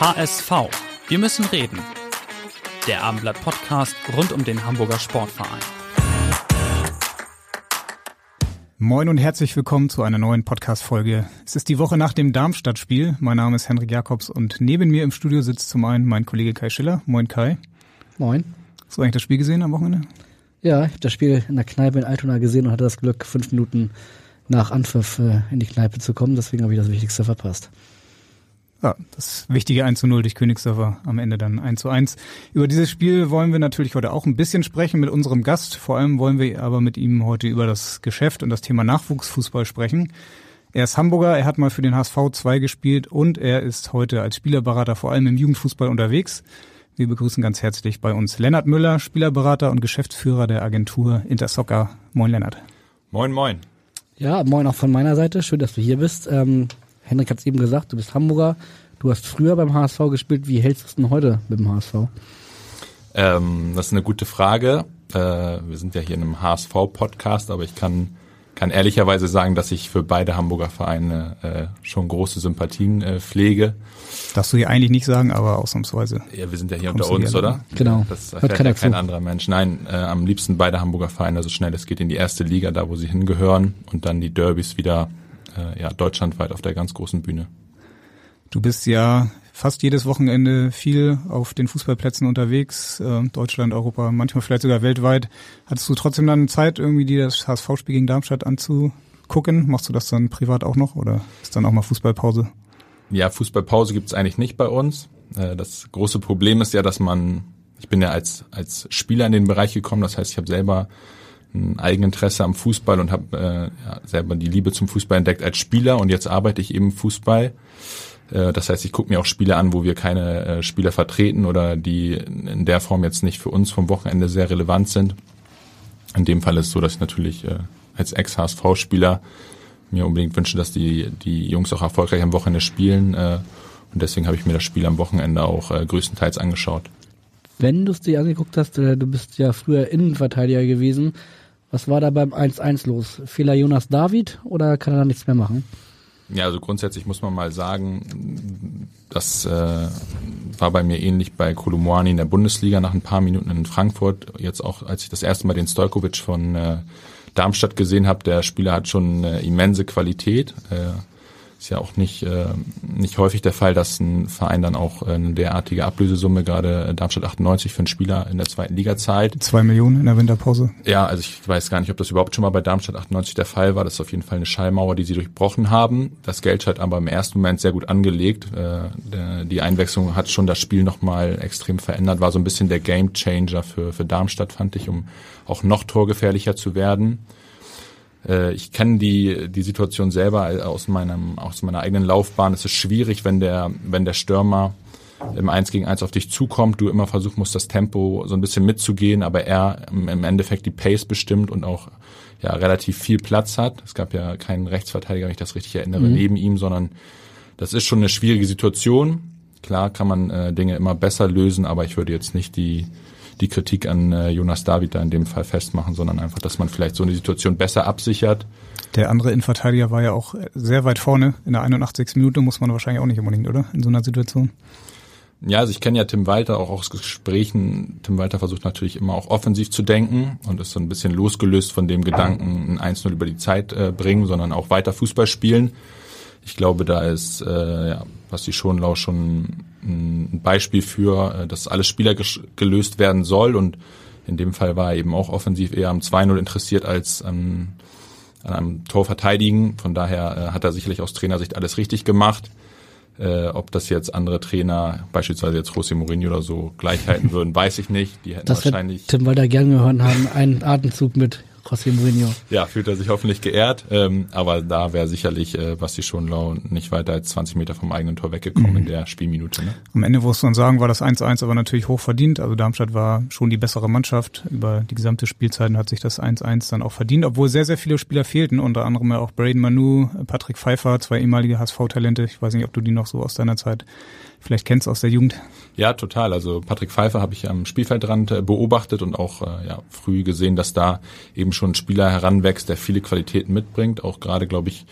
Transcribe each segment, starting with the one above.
HSV. Wir müssen reden. Der Abendblatt Podcast rund um den Hamburger Sportverein. Moin und herzlich willkommen zu einer neuen Podcast-Folge. Es ist die Woche nach dem Darmstadt-Spiel. Mein Name ist Henrik Jakobs und neben mir im Studio sitzt zum einen mein Kollege Kai Schiller. Moin Kai. Moin. Hast du eigentlich das Spiel gesehen am Wochenende? Ja, ich habe das Spiel in der Kneipe in Altona gesehen und hatte das Glück, fünf Minuten nach Anpfiff äh, in die Kneipe zu kommen. Deswegen habe ich das Wichtigste verpasst. Ja, das wichtige 1 zu 0 durch Königsdörfer am Ende dann 1 zu 1. Über dieses Spiel wollen wir natürlich heute auch ein bisschen sprechen mit unserem Gast. Vor allem wollen wir aber mit ihm heute über das Geschäft und das Thema Nachwuchsfußball sprechen. Er ist Hamburger, er hat mal für den HSV 2 gespielt und er ist heute als Spielerberater vor allem im Jugendfußball unterwegs. Wir begrüßen ganz herzlich bei uns Lennart Müller, Spielerberater und Geschäftsführer der Agentur Intersoccer. Moin Lennart. Moin, moin. Ja, moin auch von meiner Seite. Schön, dass du hier bist. Ähm Henrik hat es eben gesagt, du bist Hamburger, du hast früher beim HSV gespielt. Wie hältst du es denn heute mit dem HSV? Ähm, das ist eine gute Frage. Äh, wir sind ja hier in einem HSV-Podcast, aber ich kann, kann ehrlicherweise sagen, dass ich für beide Hamburger Vereine äh, schon große Sympathien äh, pflege. Darfst du hier eigentlich nicht sagen, aber ausnahmsweise. Ja, wir sind ja hier unter uns, oder? Genau. Das erfährt ja kein anderer Mensch. Nein, äh, am liebsten beide Hamburger Vereine so schnell es geht in die erste Liga, da wo sie hingehören und dann die Derbys wieder äh, ja, deutschlandweit auf der ganz großen Bühne. Du bist ja fast jedes Wochenende viel auf den Fußballplätzen unterwegs, äh, Deutschland, Europa, manchmal vielleicht sogar weltweit. Hattest du trotzdem dann Zeit, irgendwie dir das HSV-Spiel gegen Darmstadt anzugucken? Machst du das dann privat auch noch oder ist dann auch mal Fußballpause? Ja, Fußballpause gibt's eigentlich nicht bei uns. Äh, das große Problem ist ja, dass man, ich bin ja als, als Spieler in den Bereich gekommen, das heißt, ich habe selber ein Eigeninteresse am Fußball und habe äh, ja, selber die Liebe zum Fußball entdeckt als Spieler und jetzt arbeite ich eben Fußball. Äh, das heißt, ich gucke mir auch Spiele an, wo wir keine äh, Spieler vertreten oder die in der Form jetzt nicht für uns vom Wochenende sehr relevant sind. In dem Fall ist es so, dass ich natürlich äh, als Ex-HSV-Spieler mir unbedingt wünsche, dass die, die Jungs auch erfolgreich am Wochenende spielen. Äh, und deswegen habe ich mir das Spiel am Wochenende auch äh, größtenteils angeschaut. Wenn du es dir angeguckt hast, äh, du bist ja früher Innenverteidiger gewesen, was war da beim 1-1 los? Fehler Jonas David oder kann er da nichts mehr machen? Ja, also grundsätzlich muss man mal sagen, das äh, war bei mir ähnlich bei Kolumani in der Bundesliga nach ein paar Minuten in Frankfurt. Jetzt auch, als ich das erste Mal den Stojkovic von äh, Darmstadt gesehen habe, der Spieler hat schon äh, immense Qualität. Äh, ist ja auch nicht, äh, nicht häufig der Fall, dass ein Verein dann auch äh, eine derartige Ablösesumme, gerade Darmstadt 98 für einen Spieler in der zweiten Liga zahlt. Zwei Millionen in der Winterpause. Ja, also ich weiß gar nicht, ob das überhaupt schon mal bei Darmstadt 98 der Fall war. Das ist auf jeden Fall eine Schallmauer, die sie durchbrochen haben. Das Geld hat aber im ersten Moment sehr gut angelegt. Äh, die Einwechslung hat schon das Spiel nochmal extrem verändert, war so ein bisschen der Game Changer für, für Darmstadt, fand ich, um auch noch torgefährlicher zu werden. Äh, ich kenne die, die Situation selber aus meinem, aus meiner eigenen Laufbahn. Es ist schwierig, wenn der, wenn der Stürmer im Eins gegen Eins auf dich zukommt, du immer versuchen musst, das Tempo so ein bisschen mitzugehen, aber er im Endeffekt die Pace bestimmt und auch ja relativ viel Platz hat. Es gab ja keinen Rechtsverteidiger, wenn ich das richtig erinnere, mhm. neben ihm, sondern das ist schon eine schwierige Situation. Klar kann man äh, Dinge immer besser lösen, aber ich würde jetzt nicht die die Kritik an äh, Jonas David da in dem Fall festmachen, sondern einfach, dass man vielleicht so eine Situation besser absichert. Der andere Innenverteidiger war ja auch sehr weit vorne. In der 81. Minute muss man wahrscheinlich auch nicht unbedingt, oder? In so einer Situation. Ja, also ich kenne ja Tim Walter auch aus Gesprächen. Tim Walter versucht natürlich immer auch offensiv zu denken und ist so ein bisschen losgelöst von dem Gedanken, ein 1-0 über die Zeit äh, bringen, sondern auch weiter Fußball spielen. Ich glaube, da ist äh, ja, Basti Schonlau schon ein Beispiel für, äh, dass alles Spieler gelöst werden soll und in dem Fall war er eben auch offensiv eher am 2-0 interessiert als an, an einem Tor verteidigen. Von daher äh, hat er sicherlich aus Trainersicht alles richtig gemacht. Äh, ob das jetzt andere Trainer, beispielsweise jetzt José Mourinho oder so, gleich halten würden, weiß ich nicht. Die hätten das wahrscheinlich. Tim Walter gern gehört haben, einen Atemzug mit José Mourinho. Ja, fühlt er sich hoffentlich geehrt. Ähm, aber da wäre sicherlich äh, Basti Schonlau nicht weiter als 20 Meter vom eigenen Tor weggekommen mhm. in der Spielminute. Ne? Am Ende muss man sagen, war das 1-1 aber natürlich hoch verdient. Also Darmstadt war schon die bessere Mannschaft. Über die gesamte Spielzeit hat sich das 1-1 dann auch verdient, obwohl sehr, sehr viele Spieler fehlten. Unter anderem ja auch Braden Manu, Patrick Pfeiffer, zwei ehemalige HSV-Talente. Ich weiß nicht, ob du die noch so aus deiner Zeit vielleicht kennst aus der Jugend. Ja, total. Also Patrick Pfeiffer habe ich am Spielfeldrand äh, beobachtet und auch äh, ja, früh gesehen, dass da eben schon ein Spieler heranwächst, der viele Qualitäten mitbringt. Auch gerade, glaube ich,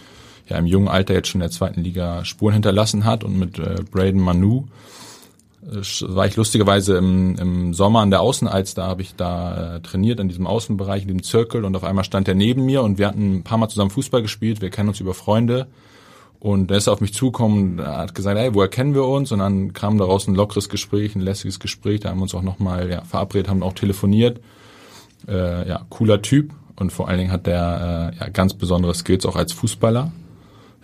ja im jungen Alter jetzt schon in der zweiten Liga Spuren hinterlassen hat und mit äh, Braden Manu äh, war ich lustigerweise im, im Sommer an der Außenalz, da habe ich da äh, trainiert in diesem Außenbereich, in dem Zirkel und auf einmal stand er neben mir und wir hatten ein paar Mal zusammen Fußball gespielt, wir kennen uns über Freunde und er ist auf mich zugekommen, er hat gesagt, hey, woher kennen wir uns? Und dann kam daraus ein lockeres Gespräch, ein lässiges Gespräch. Da haben wir uns auch nochmal ja, verabredet, haben auch telefoniert. Äh, ja, cooler Typ. Und vor allen Dingen hat der äh, ja, ganz besondere Skills auch als Fußballer.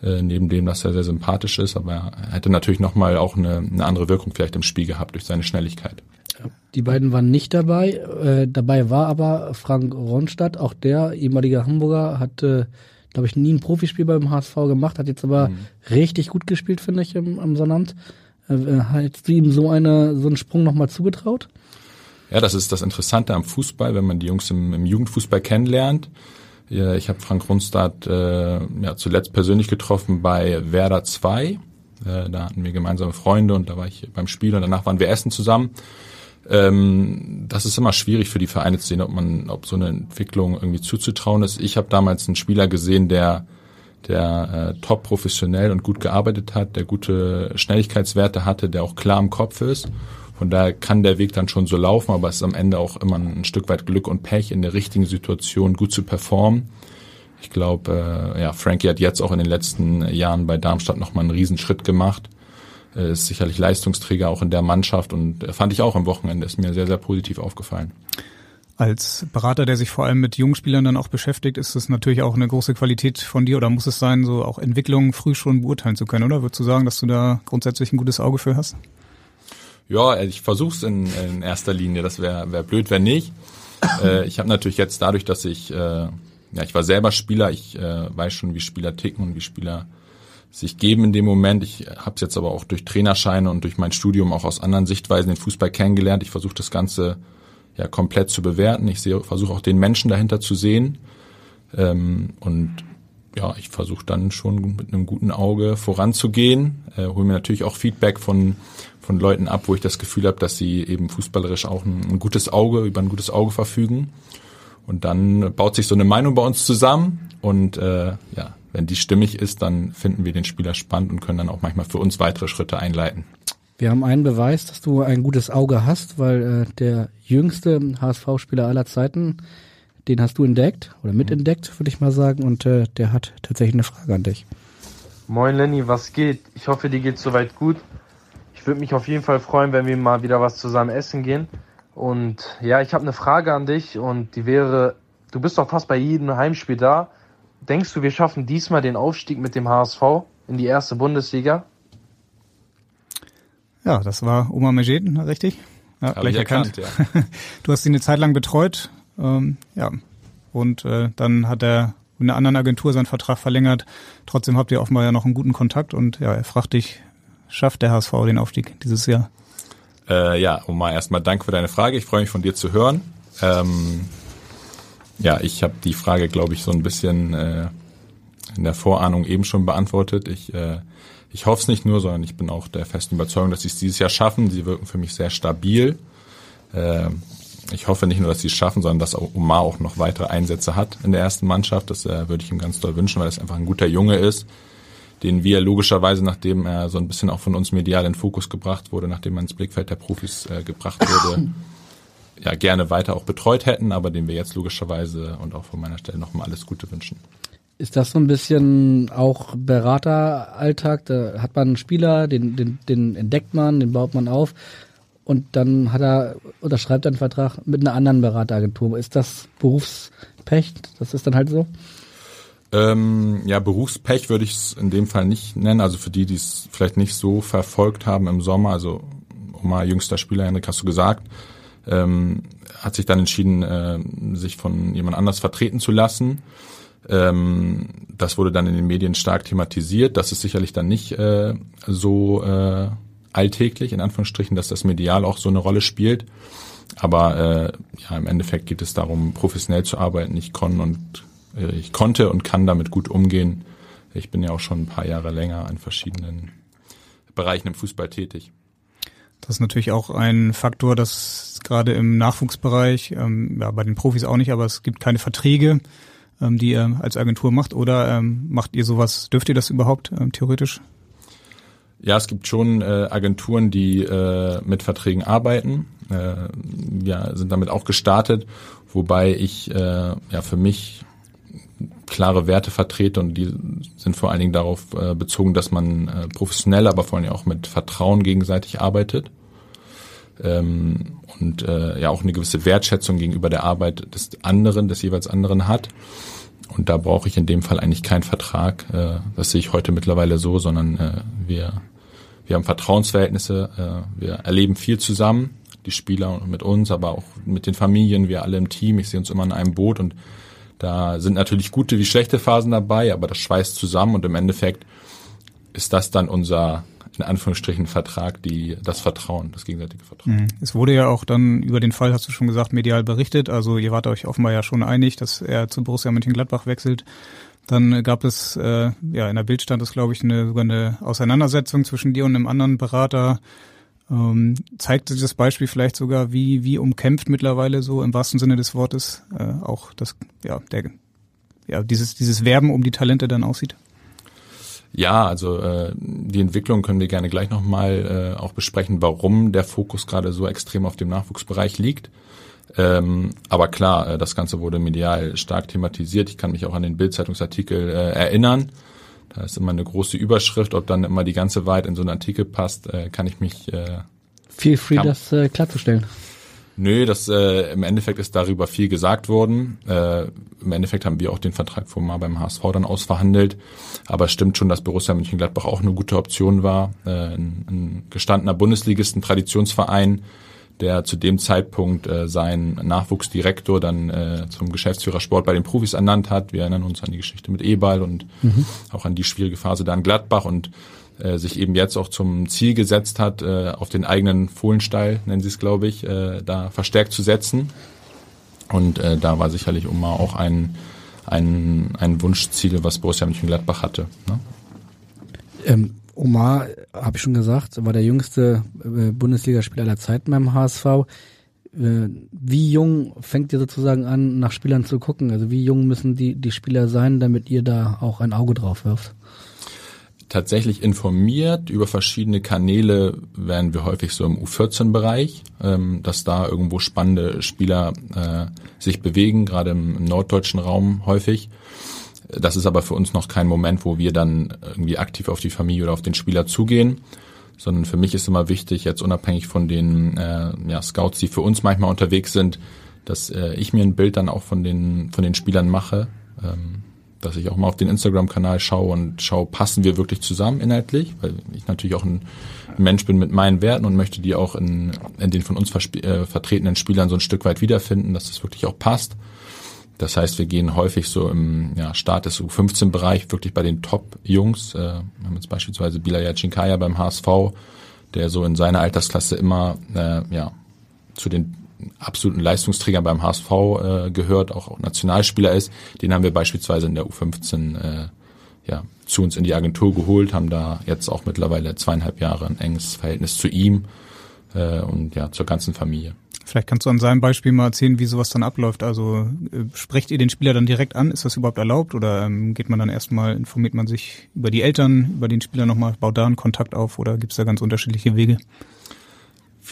Äh, neben dem, dass er sehr sympathisch ist, aber er hätte natürlich nochmal auch eine, eine andere Wirkung vielleicht im Spiel gehabt durch seine Schnelligkeit. Die beiden waren nicht dabei. Äh, dabei war aber Frank Ronstadt, auch der ehemalige Hamburger, hatte glaube ich, nie ein Profispiel beim HSV gemacht, hat jetzt aber mhm. richtig gut gespielt, finde ich, im, am Sonnabend. Äh, äh hättest du ihm so eine, so einen Sprung nochmal zugetraut? Ja, das ist das Interessante am Fußball, wenn man die Jungs im, im Jugendfußball kennenlernt. Ich habe Frank Runstadt äh, ja, zuletzt persönlich getroffen bei Werder 2. Äh, da hatten wir gemeinsame Freunde und da war ich beim Spiel und danach waren wir essen zusammen. Ähm, das ist immer schwierig für die Vereine zu sehen, ob man, ob so eine Entwicklung irgendwie zuzutrauen ist. Ich habe damals einen Spieler gesehen, der der äh, top professionell und gut gearbeitet hat, der gute Schnelligkeitswerte hatte, der auch klar im Kopf ist. Von daher kann der Weg dann schon so laufen, aber es ist am Ende auch immer ein Stück weit Glück und Pech, in der richtigen Situation gut zu performen. Ich glaube, äh, ja, Frankie hat jetzt auch in den letzten Jahren bei Darmstadt nochmal einen Riesenschritt gemacht ist sicherlich Leistungsträger auch in der Mannschaft und fand ich auch am Wochenende, ist mir sehr, sehr positiv aufgefallen. Als Berater, der sich vor allem mit jungen Spielern dann auch beschäftigt, ist es natürlich auch eine große Qualität von dir oder muss es sein, so auch Entwicklungen früh schon beurteilen zu können, oder? Würdest du sagen, dass du da grundsätzlich ein gutes Auge für hast? Ja, ich versuche es in, in erster Linie. Das wäre wär blöd, wenn nicht. Äh, ich habe natürlich jetzt dadurch, dass ich, äh, ja, ich war selber Spieler, ich äh, weiß schon, wie Spieler ticken und wie Spieler sich geben in dem Moment. Ich habe es jetzt aber auch durch Trainerscheine und durch mein Studium auch aus anderen Sichtweisen den Fußball kennengelernt. Ich versuche das Ganze ja komplett zu bewerten. Ich versuche auch den Menschen dahinter zu sehen. Ähm, und ja, ich versuche dann schon mit einem guten Auge voranzugehen. Äh, hole mir natürlich auch Feedback von von Leuten ab, wo ich das Gefühl habe, dass sie eben fußballerisch auch ein, ein gutes Auge über ein gutes Auge verfügen. Und dann baut sich so eine Meinung bei uns zusammen und äh, ja, wenn die stimmig ist, dann finden wir den Spieler spannend und können dann auch manchmal für uns weitere Schritte einleiten. Wir haben einen Beweis, dass du ein gutes Auge hast, weil äh, der jüngste HSV-Spieler aller Zeiten, den hast du entdeckt oder mitentdeckt, würde ich mal sagen, und äh, der hat tatsächlich eine Frage an dich. Moin Lenny, was geht? Ich hoffe, dir geht soweit gut. Ich würde mich auf jeden Fall freuen, wenn wir mal wieder was zusammen essen gehen. Und ja, ich habe eine Frage an dich und die wäre, du bist doch fast bei jedem Heimspiel da. Denkst du, wir schaffen diesmal den Aufstieg mit dem HSV in die erste Bundesliga? Ja, das war Oma Mejed, richtig? Ja, gleich erkannt. erkannt ja. Du hast ihn eine Zeit lang betreut, ähm, ja. Und äh, dann hat er mit einer anderen Agentur seinen Vertrag verlängert. Trotzdem habt ihr offenbar ja noch einen guten Kontakt und ja, er fragt dich, schafft der HSV den Aufstieg dieses Jahr? Äh, ja, Oma, erstmal danke für deine Frage. Ich freue mich von dir zu hören. Ähm, ja, ich habe die Frage, glaube ich, so ein bisschen äh, in der Vorahnung eben schon beantwortet. Ich, äh, ich hoffe es nicht nur, sondern ich bin auch der festen Überzeugung, dass sie es dieses Jahr schaffen. Sie wirken für mich sehr stabil. Äh, ich hoffe nicht nur, dass sie es schaffen, sondern dass Omar auch noch weitere Einsätze hat in der ersten Mannschaft. Das äh, würde ich ihm ganz doll wünschen, weil es einfach ein guter Junge ist, den wir logischerweise, nachdem er so ein bisschen auch von uns medial in Fokus gebracht wurde, nachdem er ins Blickfeld der Profis äh, gebracht wurde, ja gerne weiter auch betreut hätten, aber dem wir jetzt logischerweise und auch von meiner Stelle nochmal alles Gute wünschen. Ist das so ein bisschen auch Berateralltag? Da hat man einen Spieler, den, den, den entdeckt man, den baut man auf und dann hat er unterschreibt einen Vertrag mit einer anderen Berateragentur. Ist das Berufspech? Das ist dann halt so? Ähm, ja, Berufspech würde ich es in dem Fall nicht nennen. Also für die, die es vielleicht nicht so verfolgt haben im Sommer, also Oma, jüngster Spieler, Henrik, hast du gesagt, ähm, hat sich dann entschieden, äh, sich von jemand anders vertreten zu lassen. Ähm, das wurde dann in den Medien stark thematisiert. Das ist sicherlich dann nicht äh, so äh, alltäglich, in Anführungsstrichen, dass das medial auch so eine Rolle spielt. Aber äh, ja, im Endeffekt geht es darum, professionell zu arbeiten. Ich kon und äh, ich konnte und kann damit gut umgehen. Ich bin ja auch schon ein paar Jahre länger an verschiedenen Bereichen im Fußball tätig. Das ist natürlich auch ein Faktor, dass gerade im Nachwuchsbereich, ähm, ja, bei den Profis auch nicht, aber es gibt keine Verträge, ähm, die ihr als Agentur macht. Oder ähm, macht ihr sowas, dürft ihr das überhaupt ähm, theoretisch? Ja, es gibt schon äh, Agenturen, die äh, mit Verträgen arbeiten. Äh, wir sind damit auch gestartet, wobei ich äh, ja für mich klare Werte vertrete und die sind vor allen Dingen darauf äh, bezogen, dass man äh, professionell, aber vor allem auch mit Vertrauen gegenseitig arbeitet ähm, und äh, ja auch eine gewisse Wertschätzung gegenüber der Arbeit des anderen, des jeweils anderen hat. Und da brauche ich in dem Fall eigentlich keinen Vertrag. Äh, das sehe ich heute mittlerweile so, sondern äh, wir wir haben Vertrauensverhältnisse, äh, wir erleben viel zusammen, die Spieler mit uns, aber auch mit den Familien, wir alle im Team. Ich sehe uns immer in einem Boot und da sind natürlich gute wie schlechte Phasen dabei, aber das schweißt zusammen und im Endeffekt ist das dann unser in Anführungsstrichen Vertrag, die das Vertrauen, das gegenseitige Vertrauen. Mhm. Es wurde ja auch dann über den Fall, hast du schon gesagt, medial berichtet. Also ihr wart euch offenbar ja schon einig, dass er zu Borussia Mönchengladbach wechselt. Dann gab es, äh, ja, in der Bild stand glaube ich, eine, sogar eine Auseinandersetzung zwischen dir und einem anderen Berater. Ähm, zeigt sich das Beispiel vielleicht sogar, wie, wie umkämpft mittlerweile so im wahrsten Sinne des Wortes äh, auch das, ja, der, ja, dieses, dieses Werben um die Talente dann aussieht? Ja, also äh, die Entwicklung können wir gerne gleich nochmal äh, auch besprechen, warum der Fokus gerade so extrem auf dem Nachwuchsbereich liegt. Ähm, aber klar, äh, das Ganze wurde medial stark thematisiert. Ich kann mich auch an den Bildzeitungsartikel äh, erinnern. Da ist immer eine große Überschrift. Ob dann immer die ganze Wahrheit in so einen Artikel passt, äh, kann ich mich. Äh, Feel free, das äh, klarzustellen. Nö, das äh, im Endeffekt ist darüber viel gesagt worden. Äh, Im Endeffekt haben wir auch den Vertrag vor mal beim HSV dann ausverhandelt. Aber es stimmt schon, dass Borussia Mönchengladbach auch eine gute Option war. Äh, ein, ein gestandener Bundesligist, ein Traditionsverein, der zu dem Zeitpunkt äh, seinen Nachwuchsdirektor dann äh, zum Geschäftsführer Sport bei den Profis ernannt hat. Wir erinnern uns an die Geschichte mit Ebal und mhm. auch an die schwierige Phase da in Gladbach und äh, sich eben jetzt auch zum Ziel gesetzt hat, äh, auf den eigenen Fohlenstall, nennen sie es, glaube ich, äh, da verstärkt zu setzen. Und äh, da war sicherlich Oma auch ein, ein, ein Wunschziel, was Borussia Mönchengladbach hatte. Ne? Ähm, Omar, habe ich schon gesagt, war der jüngste äh, Bundesligaspieler aller Zeiten beim HSV. Äh, wie jung fängt ihr sozusagen an, nach Spielern zu gucken? Also wie jung müssen die, die Spieler sein, damit ihr da auch ein Auge drauf wirft? Tatsächlich informiert über verschiedene Kanäle werden wir häufig so im U14-Bereich, ähm, dass da irgendwo spannende Spieler äh, sich bewegen, gerade im, norddeutschen Raum häufig. Das ist aber für uns noch kein Moment, wo wir dann irgendwie aktiv auf die Familie oder auf den Spieler zugehen, sondern für mich ist immer wichtig, jetzt unabhängig von den äh, ja, Scouts, die für uns manchmal unterwegs sind, dass äh, ich mir ein Bild dann auch von den von den Spielern mache, ähm, dass ich auch mal auf den Instagram-Kanal schaue und schaue, passen wir wirklich zusammen inhaltlich, weil ich natürlich auch ein Mensch bin mit meinen Werten und möchte die auch in, in den von uns äh, vertretenen Spielern so ein Stück weit wiederfinden, dass das wirklich auch passt. Das heißt, wir gehen häufig so im ja, Start des U15-Bereich wirklich bei den Top-Jungs. Äh, wir haben jetzt beispielsweise Bilal Chinkaya beim HSV, der so in seiner Altersklasse immer äh, ja, zu den absoluten Leistungsträgern beim HSV äh, gehört, auch Nationalspieler ist. Den haben wir beispielsweise in der U15 äh, ja, zu uns in die Agentur geholt, haben da jetzt auch mittlerweile zweieinhalb Jahre ein enges Verhältnis zu ihm äh, und ja zur ganzen Familie. Vielleicht kannst du an seinem Beispiel mal erzählen, wie sowas dann abläuft. Also äh, sprecht ihr den Spieler dann direkt an? Ist das überhaupt erlaubt? Oder ähm, geht man dann erstmal, informiert man sich über die Eltern, über den Spieler nochmal, baut da einen Kontakt auf oder gibt es da ganz unterschiedliche Wege?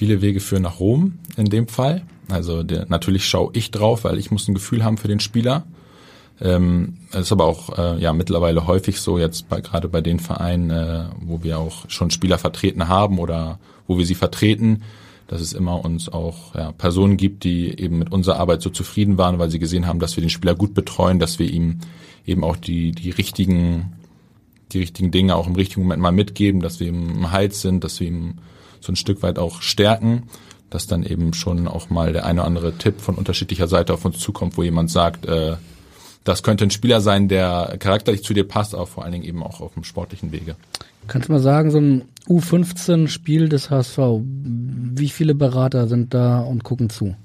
Viele Wege führen nach Rom in dem Fall. Also der, natürlich schaue ich drauf, weil ich muss ein Gefühl haben für den Spieler. Ähm, das ist aber auch äh, ja mittlerweile häufig so jetzt bei, gerade bei den Vereinen, äh, wo wir auch schon Spieler vertreten haben oder wo wir sie vertreten, dass es immer uns auch ja, Personen gibt, die eben mit unserer Arbeit so zufrieden waren, weil sie gesehen haben, dass wir den Spieler gut betreuen, dass wir ihm eben auch die, die richtigen, die richtigen Dinge auch im richtigen Moment mal mitgeben, dass wir ihm im Hals sind, dass wir ihm so ein Stück weit auch stärken. dass dann eben schon auch mal der eine oder andere Tipp von unterschiedlicher Seite auf uns zukommt, wo jemand sagt, äh, das könnte ein Spieler sein, der charakterlich zu dir passt, aber vor allen Dingen eben auch auf dem sportlichen Wege. Kannst du mal sagen, so ein U15-Spiel des HSV, wie viele Berater sind da und gucken zu?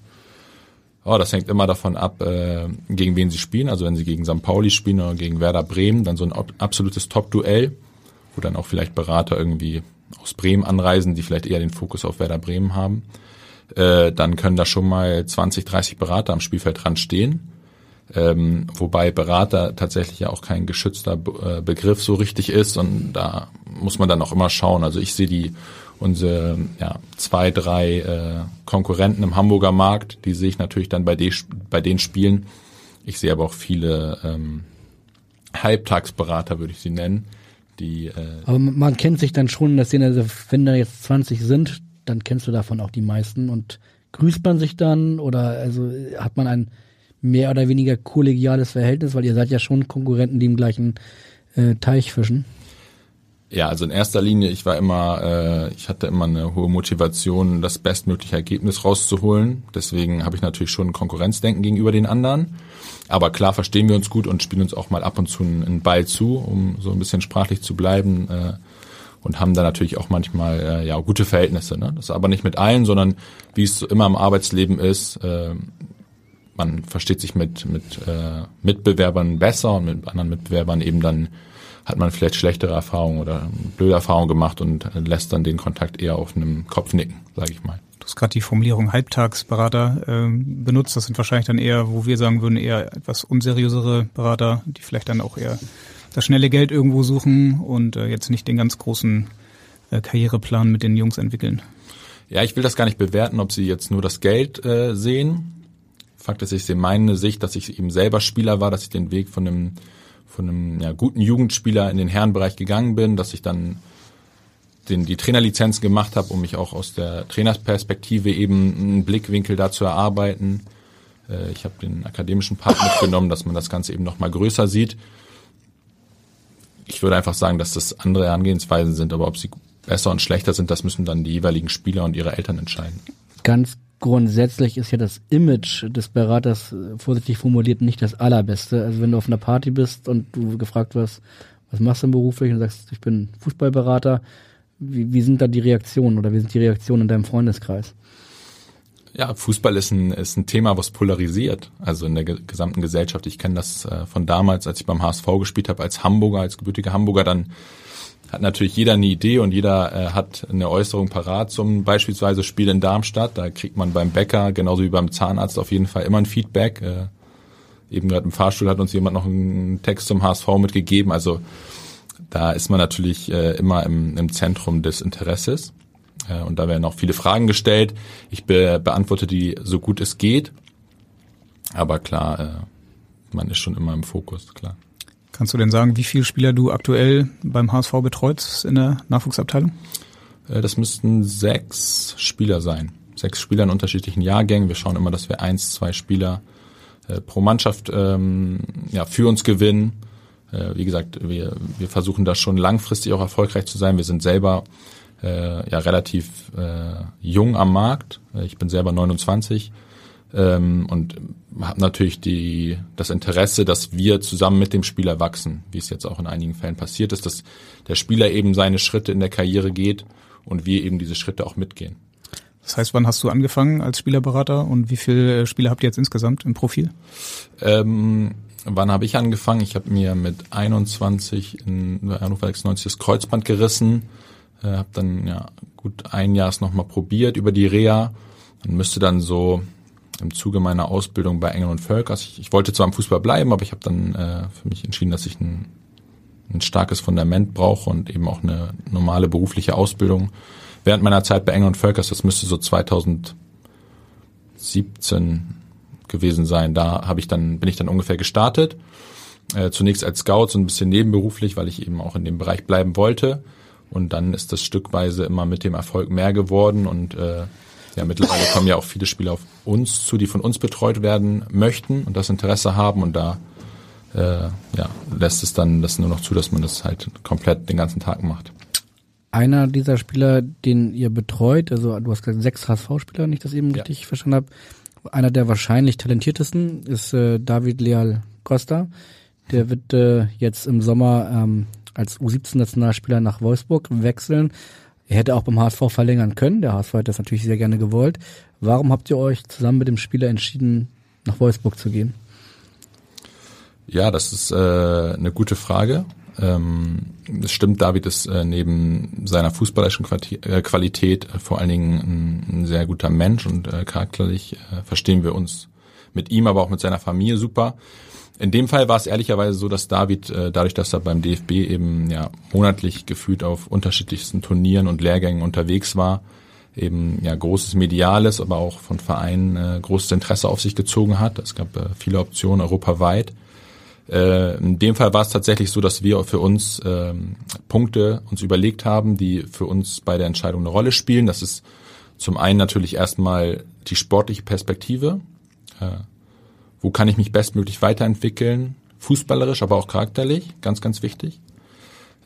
Oh, das hängt immer davon ab, äh, gegen wen sie spielen. Also wenn sie gegen St. Pauli spielen oder gegen Werder Bremen, dann so ein absolutes Top-Duell, wo dann auch vielleicht Berater irgendwie aus Bremen anreisen, die vielleicht eher den Fokus auf Werder Bremen haben. Äh, dann können da schon mal 20, 30 Berater am Spielfeld dran stehen. Ähm, wobei Berater tatsächlich ja auch kein geschützter Be äh, Begriff so richtig ist und da muss man dann auch immer schauen. Also ich sehe die unsere ja, zwei, drei äh, Konkurrenten im Hamburger Markt, die sehe ich natürlich dann bei, de, bei den Spielen. Ich sehe aber auch viele ähm, Halbtagsberater, würde ich sie nennen, die. Äh, aber man kennt sich dann schon in der Szene, also wenn da jetzt 20 sind, dann kennst du davon auch die meisten und grüßt man sich dann oder also hat man ein mehr oder weniger kollegiales Verhältnis, weil ihr seid ja schon Konkurrenten, die im gleichen äh, Teich fischen. Ja, also in erster Linie, ich war immer, äh, ich hatte immer eine hohe Motivation, das bestmögliche Ergebnis rauszuholen. Deswegen habe ich natürlich schon Konkurrenzdenken gegenüber den anderen. Aber klar verstehen wir uns gut und spielen uns auch mal ab und zu einen Ball zu, um so ein bisschen sprachlich zu bleiben. Äh, und haben da natürlich auch manchmal äh, ja gute Verhältnisse. Ne? Das ist aber nicht mit allen, sondern wie es so immer im Arbeitsleben ist, äh, man versteht sich mit, mit äh, Mitbewerbern besser und mit anderen Mitbewerbern eben dann hat man vielleicht schlechtere Erfahrungen oder blöde Erfahrungen gemacht und lässt dann den Kontakt eher auf einem Kopf nicken, sage ich mal. Du hast gerade die Formulierung Halbtagsberater ähm, benutzt. Das sind wahrscheinlich dann eher, wo wir sagen würden, eher etwas unseriösere Berater, die vielleicht dann auch eher das schnelle Geld irgendwo suchen und äh, jetzt nicht den ganz großen äh, Karriereplan mit den Jungs entwickeln. Ja, ich will das gar nicht bewerten, ob sie jetzt nur das Geld äh, sehen Fakt ist, ich sehe meine Sicht, dass ich eben selber Spieler war, dass ich den Weg von einem, von einem ja, guten Jugendspieler in den Herrenbereich gegangen bin, dass ich dann den, die Trainerlizenz gemacht habe, um mich auch aus der Trainersperspektive eben einen Blickwinkel da zu erarbeiten. Äh, ich habe den akademischen Part mitgenommen, dass man das Ganze eben noch mal größer sieht. Ich würde einfach sagen, dass das andere Herangehensweisen sind, aber ob sie besser und schlechter sind, das müssen dann die jeweiligen Spieler und ihre Eltern entscheiden. Ganz grundsätzlich ist ja das Image des Beraters, äh, vorsichtig formuliert, nicht das allerbeste. Also wenn du auf einer Party bist und du gefragt wirst, was machst du beruflich und sagst, ich bin Fußballberater, wie, wie sind da die Reaktionen oder wie sind die Reaktionen in deinem Freundeskreis? Ja, Fußball ist ein, ist ein Thema, was polarisiert, also in der gesamten Gesellschaft. Ich kenne das äh, von damals, als ich beim HSV gespielt habe, als Hamburger, als gebürtiger Hamburger, dann hat natürlich jeder eine Idee und jeder äh, hat eine Äußerung parat zum beispielsweise Spiel in Darmstadt. Da kriegt man beim Bäcker genauso wie beim Zahnarzt auf jeden Fall immer ein Feedback. Äh, eben gerade im Fahrstuhl hat uns jemand noch einen Text zum HSV mitgegeben. Also da ist man natürlich äh, immer im, im Zentrum des Interesses. Äh, und da werden auch viele Fragen gestellt. Ich be beantworte die so gut es geht. Aber klar, äh, man ist schon immer im Fokus, klar. Kannst du denn sagen, wie viele Spieler du aktuell beim HSV betreust in der Nachwuchsabteilung? Äh, das müssten sechs Spieler sein. Sechs Spieler in unterschiedlichen Jahrgängen. Wir schauen immer, dass wir eins, zwei Spieler äh, pro Mannschaft ähm, ja, für uns gewinnen. Äh, wie gesagt, wir, wir versuchen da schon langfristig auch erfolgreich zu sein. Wir sind selber äh, ja relativ äh, jung am Markt. Ich bin selber 29 ähm, und habe natürlich die, das Interesse, dass wir zusammen mit dem Spieler wachsen, wie es jetzt auch in einigen Fällen passiert ist, dass der Spieler eben seine Schritte in der Karriere geht und wir eben diese Schritte auch mitgehen. Das heißt, wann hast du angefangen als Spielerberater und wie viele Spieler habt ihr jetzt insgesamt im Profil? Ähm, wann habe ich angefangen? Ich habe mir mit 21 in Hannover 96 das Kreuzband gerissen, äh, habe dann ja gut ein Jahr es nochmal probiert über die Reha und müsste dann so im Zuge meiner Ausbildung bei Engel und Völkers. Ich, ich wollte zwar im Fußball bleiben, aber ich habe dann äh, für mich entschieden, dass ich ein, ein starkes Fundament brauche und eben auch eine normale berufliche Ausbildung. Während meiner Zeit bei Engel und Völkers, das müsste so 2017 gewesen sein, da habe ich dann bin ich dann ungefähr gestartet. Äh, zunächst als Scout, so ein bisschen nebenberuflich, weil ich eben auch in dem Bereich bleiben wollte. Und dann ist das stückweise immer mit dem Erfolg mehr geworden und äh, ja, mittlerweile kommen ja auch viele Spieler auf uns zu, die von uns betreut werden möchten und das Interesse haben und da äh, ja, lässt es dann das nur noch zu, dass man das halt komplett den ganzen Tag macht. einer dieser Spieler, den ihr betreut, also du hast gesagt sechs HSV-Spieler, wenn ich das eben Ja. richtig verstanden habe. Einer der wahrscheinlich talentiertesten ist äh, David Leal Costa. Der wird äh, jetzt im Sommer ähm, als U17-Nationalspieler nach Wolfsburg wechseln. Er hätte auch beim HSV verlängern können. Der HSV hätte das natürlich sehr gerne gewollt. Warum habt ihr euch zusammen mit dem Spieler entschieden, nach Wolfsburg zu gehen? Ja, das ist äh, eine gute Frage. Ähm, es stimmt, David ist äh, neben seiner fußballerischen Quati äh, Qualität äh, vor allen Dingen ein, ein sehr guter Mensch und äh, charakterlich äh, verstehen wir uns mit ihm, aber auch mit seiner Familie super. In dem Fall war es ehrlicherweise so, dass David, äh, dadurch, dass er beim DFB eben ja monatlich gefühlt auf unterschiedlichsten Turnieren und Lehrgängen unterwegs war, eben ja großes mediales, aber auch von Vereinen äh, großes Interesse auf sich gezogen hat. Es gab äh, viele Optionen europaweit. Äh, in dem Fall war es tatsächlich so, dass wir für uns ähm, Punkte uns überlegt haben, die für uns bei der Entscheidung eine Rolle spielen. Das ist zum einen natürlich erstmal die sportliche Perspektive. Äh, wo kann ich mich bestmöglich weiterentwickeln? Fußballerisch, aber auch charakterlich, ganz, ganz wichtig.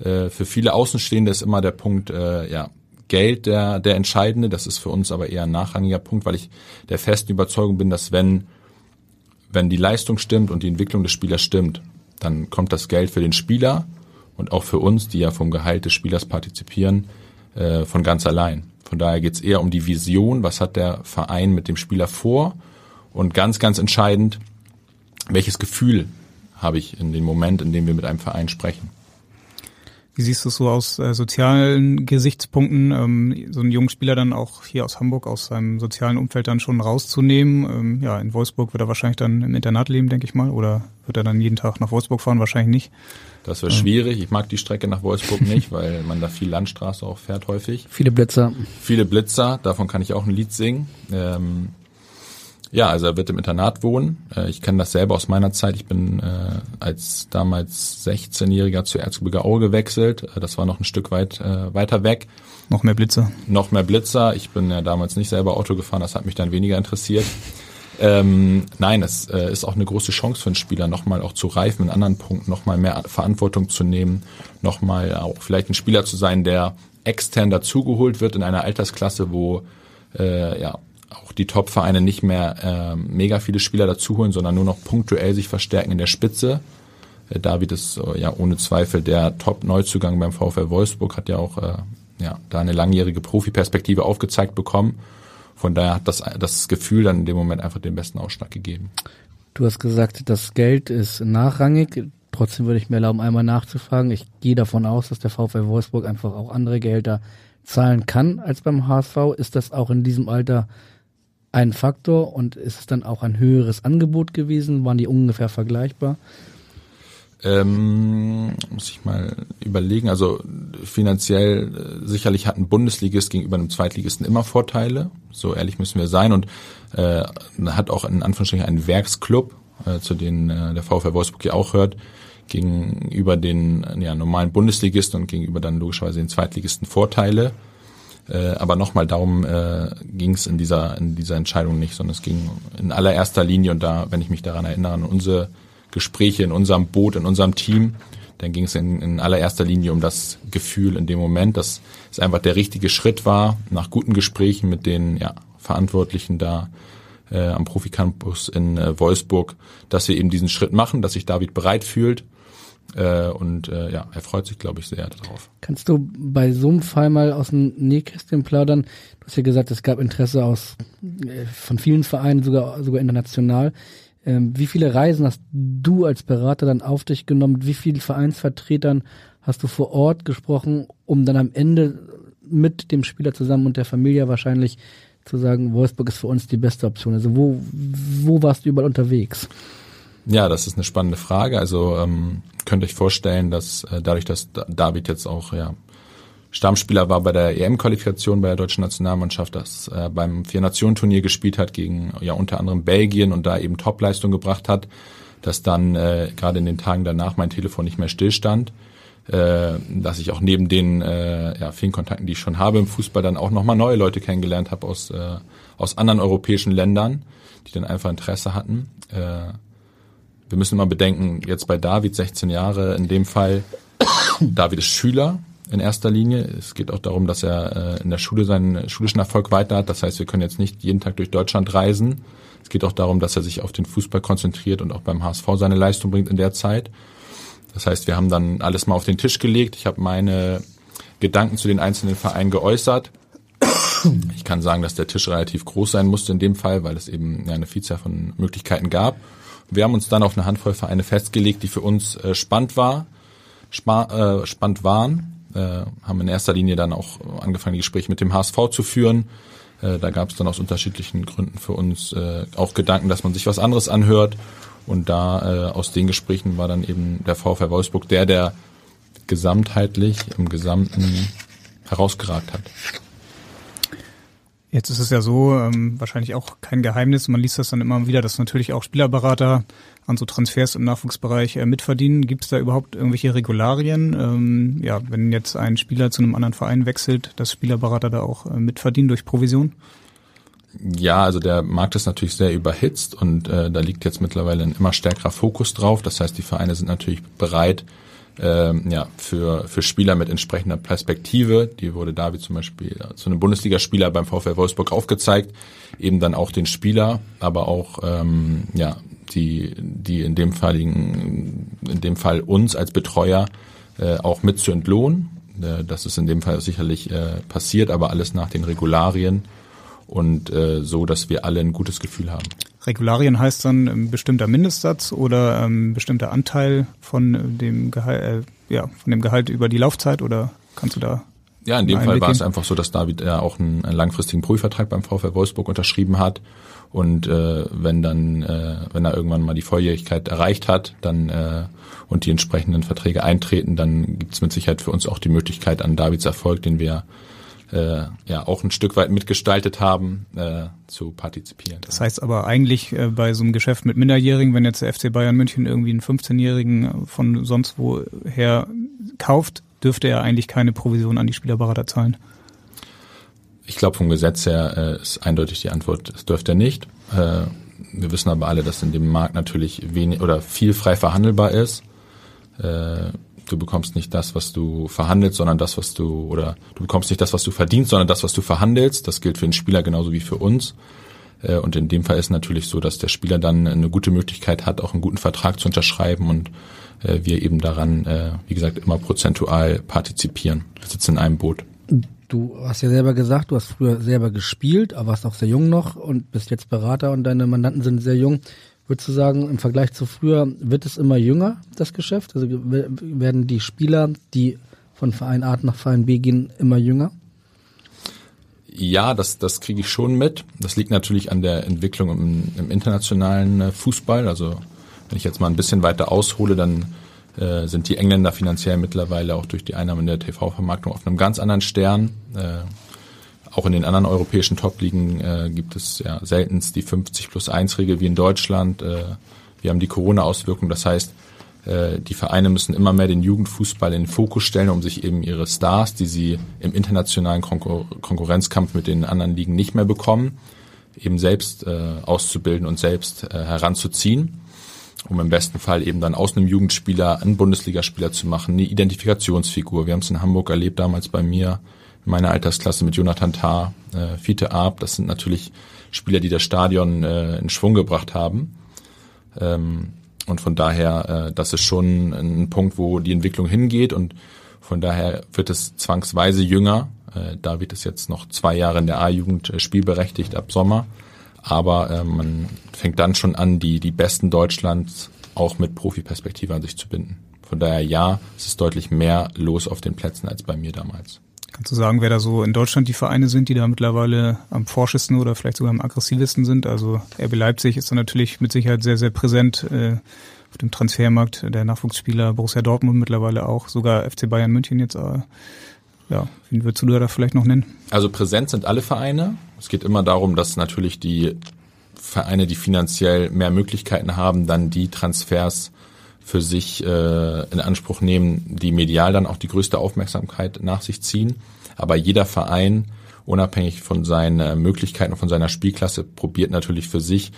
Äh, für viele Außenstehende ist immer der Punkt, äh, ja, Geld der, der entscheidende. Das ist für uns aber eher ein nachrangiger Punkt, weil ich der festen Überzeugung bin, dass wenn wenn die Leistung stimmt und die Entwicklung des Spielers stimmt, dann kommt das Geld für den Spieler und auch für uns, die ja vom Gehalt des Spielers partizipieren, äh, von ganz allein. Von daher geht es eher um die Vision, was hat der Verein mit dem Spieler vor und ganz, ganz entscheidend, welches Gefühl habe ich in dem Moment, in dem wir mit einem Verein sprechen. Wie siehst du es so aus äh, sozialen Gesichtspunkten, ähm, so einen jungen Spieler dann auch hier aus Hamburg, aus seinem sozialen Umfeld dann schon rauszunehmen? Ähm, ja, in Wolfsburg wird er wahrscheinlich dann im Internat leben, denke ich mal, oder wird er dann jeden Tag nach Wolfsburg fahren? Wahrscheinlich nicht. Das wäre schwierig. Ich mag die Strecke nach Wolfsburg nicht, weil man da viel Landstraße auch fährt häufig. Viele Blitzer. Viele Blitzer, davon kann ich auch ein Lied singen. Ähm, ja, also er wird im Internat wohnen. Äh, ich kenne das selber aus meiner Zeit. Ich bin äh, als damals 16-Jähriger zu Erzgebirge Aue gewechselt. Äh, das war noch ein Stück weit äh, weiter weg. Noch mehr Blitze. Noch mehr Blitzer. Ich bin ja damals nicht selber Auto gefahren, das hat mich dann weniger interessiert. Ähm, nein, es äh, ist auch eine große Chance für einen Spieler, nochmal auch zu reifen, in anderen Punkten nochmal mehr Verantwortung zu nehmen, nochmal auch vielleicht ein Spieler zu sein, der extern dazugeholt wird in einer Altersklasse, wo äh, ja auch die Top-Vereine nicht mehr äh, mega viele Spieler dazuholen, sondern nur noch punktuell sich verstärken in der Spitze. Äh, David ist äh, ja ohne Zweifel der Top-Neuzugang beim VfL Wolfsburg, hat ja auch äh, ja, da eine langjährige Profiperspektive aufgezeigt bekommen. Von daher hat das, das Gefühl dann in dem Moment einfach den besten Ausschlag gegeben. Du hast gesagt, das Geld ist nachrangig. Trotzdem würde ich mir erlauben, einmal nachzufragen. Ich gehe davon aus, dass der VfL Wolfsburg einfach auch andere Gelder zahlen kann als beim HSV. Ist das auch in diesem Alter ein Faktor und ist es dann auch ein höheres Angebot gewesen? Waren die ungefähr vergleichbar? Ähm, muss ich mal überlegen. Also finanziell äh, sicherlich hat ein Bundesligist gegenüber einem Zweitligisten immer Vorteile. So ehrlich müssen wir sein und äh, hat auch in Anführungsstrichen einen Werksclub, äh, zu denen äh, der VfL Wolfsburg ja auch hört, gegenüber den ja, normalen Bundesligisten und gegenüber dann logischerweise den Zweitligisten Vorteile. Äh, aber nochmal, darum äh, ging es in dieser, in dieser Entscheidung nicht, sondern es ging in allererster Linie, und da, wenn ich mich daran erinnere, an unsere Gespräche in unserem Boot, in unserem Team, dann ging es in, in allererster Linie um das Gefühl in dem Moment, dass es einfach der richtige Schritt war, nach guten Gesprächen mit den ja, Verantwortlichen da äh, am Proficampus in äh, Wolfsburg, dass wir eben diesen Schritt machen, dass sich David bereit fühlt. Äh, und äh, ja, er freut sich, glaube ich, sehr darauf. Kannst du bei so einem Fall mal aus dem Nähkästchen plaudern? Du hast ja gesagt, es gab Interesse aus äh, von vielen Vereinen, sogar sogar international. Ähm, wie viele Reisen hast du als Berater dann auf dich genommen? Mit wie vielen Vereinsvertretern hast du vor Ort gesprochen, um dann am Ende mit dem Spieler zusammen und der Familie wahrscheinlich zu sagen, Wolfsburg ist für uns die beste Option. Also wo, wo warst du überall unterwegs? Ja, das ist eine spannende Frage. Also ähm, könnt euch vorstellen, dass äh, dadurch, dass Da- David jetzt auch ja Stammspieler war bei der EM-Qualifikation bei der deutschen Nationalmannschaft, das äh, beim Vier-Nationen-Turnier gespielt hat gegen ja unter anderem Belgien und da eben Topleistung gebracht hat, dass dann äh, gerade in den Tagen danach mein Telefon nicht mehr stillstand, äh, dass ich auch neben den äh, ja, vielen Kontakten, die ich schon habe im Fußball, dann auch nochmal neue Leute kennengelernt habe aus, äh, aus anderen europäischen Ländern, die dann einfach Interesse hatten. Äh, wir müssen mal bedenken, jetzt bei David 16 Jahre, in dem Fall, David ist Schüler, in erster Linie. Es geht auch darum, dass er äh, in der Schule seinen schulischen Erfolg weiter hat. Das heißt, wir können jetzt nicht jeden Tag durch Deutschland reisen. Es geht auch darum, dass er sich auf den Fußball konzentriert und auch beim HSV seine Leistung bringt in der Zeit. Das heißt, wir haben dann alles mal auf den Tisch gelegt. Ich habe meine Gedanken zu den einzelnen Vereinen geäußert. Ich kann sagen, dass der Tisch relativ groß sein musste in dem Fall, weil es eben eine Vielzahl von Möglichkeiten gab. Wir haben uns dann auf eine Handvoll Vereine festgelegt, die für uns äh, spannend war, spa äh, spannend waren. Äh, haben in erster Linie dann auch angefangen, die Gespräche mit dem HSV zu führen. Äh, da gab es dann aus unterschiedlichen Gründen für uns äh, auch Gedanken, dass man sich was anderes anhört. Und da äh, aus den Gesprächen war dann eben der VfL Wolfsburg der, der gesamtheitlich im Gesamten herausgeragt hat. Jetzt ist es ja so, ähm, wahrscheinlich auch kein Geheimnis, man liest das dann immer wieder, dass natürlich auch Spielerberater an so Transfers im Nachwuchsbereich äh, mitverdienen. Gibt es da überhaupt irgendwelche Regularien? Ähm, ja, wenn jetzt ein Spieler zu einem anderen Verein wechselt, dass Spielerberater da auch äh, mitverdienen durch Provision? Ja, also der Markt ist natürlich sehr überhitzt und äh, da liegt jetzt mittlerweile ein immer stärkerer Fokus drauf. Das heißt, die Vereine sind natürlich bereit, ähm, ja, für, für Spieler mit entsprechender Perspektive, die wurde David zum Beispiel äh, zu einem Bundesligaspieler beim VfL Wolfsburg aufgezeigt, eben dann auch den Spieler, aber auch ähm, ja, die, die in dem Fall in dem Fall uns als Betreuer äh, auch mit zu entlohnen. Äh, das ist in dem Fall sicherlich äh, passiert, aber alles nach den Regularien und äh, so, dass wir alle ein gutes Gefühl haben. Regularien heißt dann ein bestimmter Mindestsatz oder ein bestimmter Anteil von dem Gehalt, äh, ja, von dem Gehalt über die Laufzeit oder kannst du da? Ja, in dem Fall war es einfach so, dass David ja auch einen, einen langfristigen Prüfvertrag beim VfL Wolfsburg unterschrieben hat und äh, wenn dann, äh, wenn er irgendwann mal die Volljährigkeit erreicht hat, dann äh, und die entsprechenden Verträge eintreten, dann gibt es mit Sicherheit für uns auch die Möglichkeit an Davids Erfolg, den wir äh, ja auch ein Stück weit mitgestaltet haben, äh, zu partizipieren. Das heißt aber eigentlich äh, bei so einem Geschäft mit Minderjährigen, wenn jetzt der FC Bayern München irgendwie einen 15-Jährigen von sonst woher kauft, dürfte er eigentlich keine Provision an die Spielerberater zahlen. Ich glaube, vom Gesetz her äh, ist eindeutig die Antwort, es dürfte er nicht. Äh, wir wissen aber alle, dass in dem Markt natürlich wenig oder viel frei verhandelbar ist. Äh, du bekommst nicht das, was du verhandelst, sondern das, was du, oder du bekommst nicht das, was du verdienst, sondern das, was du verhandelst. Das gilt für den Spieler genauso wie für uns. Äh, und in dem Fall ist natürlich so, dass der Spieler dann eine gute Möglichkeit hat, auch einen guten Vertrag zu unterschreiben und äh, wir eben daran, äh, wie gesagt, immer prozentual partizipieren. Wir sitzen in einem Boot. Du hast ja selber gesagt, du hast früher selber gespielt, aber warst auch sehr jung noch und bist jetzt Berater und deine Mandanten sind sehr jung. Würdest du sagen, im Vergleich zu früher wird es immer jünger, das Geschäft? Also werden die Spieler, die von Verein A nach Verein B gehen, immer jünger? Ja, das, das kriege ich schon mit. Das liegt natürlich an der Entwicklung im, im internationalen äh, Fußball. Also wenn ich jetzt mal ein bisschen weiter aushole, dann äh, sind die Engländer finanziell mittlerweile auch durch die Einnahmen der TV-Vermarktung auf einem ganz anderen Stern. Äh, auch in den anderen europäischen Top-Ligen äh, gibt es ja seltenst die 50 plus 1 Regel wie in Deutschland. Äh, wir haben die Corona-Auswirkung. Das heißt, äh, die Vereine müssen immer mehr den Jugendfußball in den Fokus stellen, um sich eben ihre Stars, die sie im internationalen Konkur Konkurrenzkampf mit den anderen Ligen nicht mehr bekommen, eben selbst äh, auszubilden und selbst äh, heranzuziehen, um im besten Fall eben dann aus einem Jugendspieler einen Bundesligaspieler zu machen, eine Identifikationsfigur. Wir haben es in Hamburg erlebt damals bei mir meiner Altersklasse mit Jonathan Tah, äh, Fiete Arp, das sind natürlich Spieler, die das Stadion äh, in Schwung gebracht haben. Ähm, und von daher, äh, das ist schon ein Punkt, wo die Entwicklung hingeht und von daher wird es zwangsweise jünger. Äh, David ist jetzt noch zwei Jahre in der A-Jugend äh, spielberechtigt ab Sommer. Aber äh, man fängt dann schon an, die, die Besten Deutschlands auch mit Profiperspektive an sich zu binden. Von daher ja, es ist deutlich mehr los auf den Plätzen als bei mir damals. Kannst du sagen, wer da so in Deutschland die Vereine sind, die da mittlerweile am forschesten oder vielleicht sogar am aggressivsten sind? Also RB Leipzig ist da natürlich mit Sicherheit sehr, sehr präsent äh, auf dem Transfermarkt. Der Nachwuchsspieler Borussia Dortmund mittlerweile auch, sogar FC Bayern München jetzt. Äh, ja, wen würdest du da vielleicht noch nennen? Also präsent sind alle Vereine. Es geht immer darum, dass natürlich die Vereine, die finanziell mehr Möglichkeiten haben, dann die Transfers für sich äh, in Anspruch nehmen, die medial dann auch die größte Aufmerksamkeit nach sich ziehen. Aber jeder Verein, unabhängig von seinen Möglichkeiten und von seiner Spielklasse, probiert natürlich für sich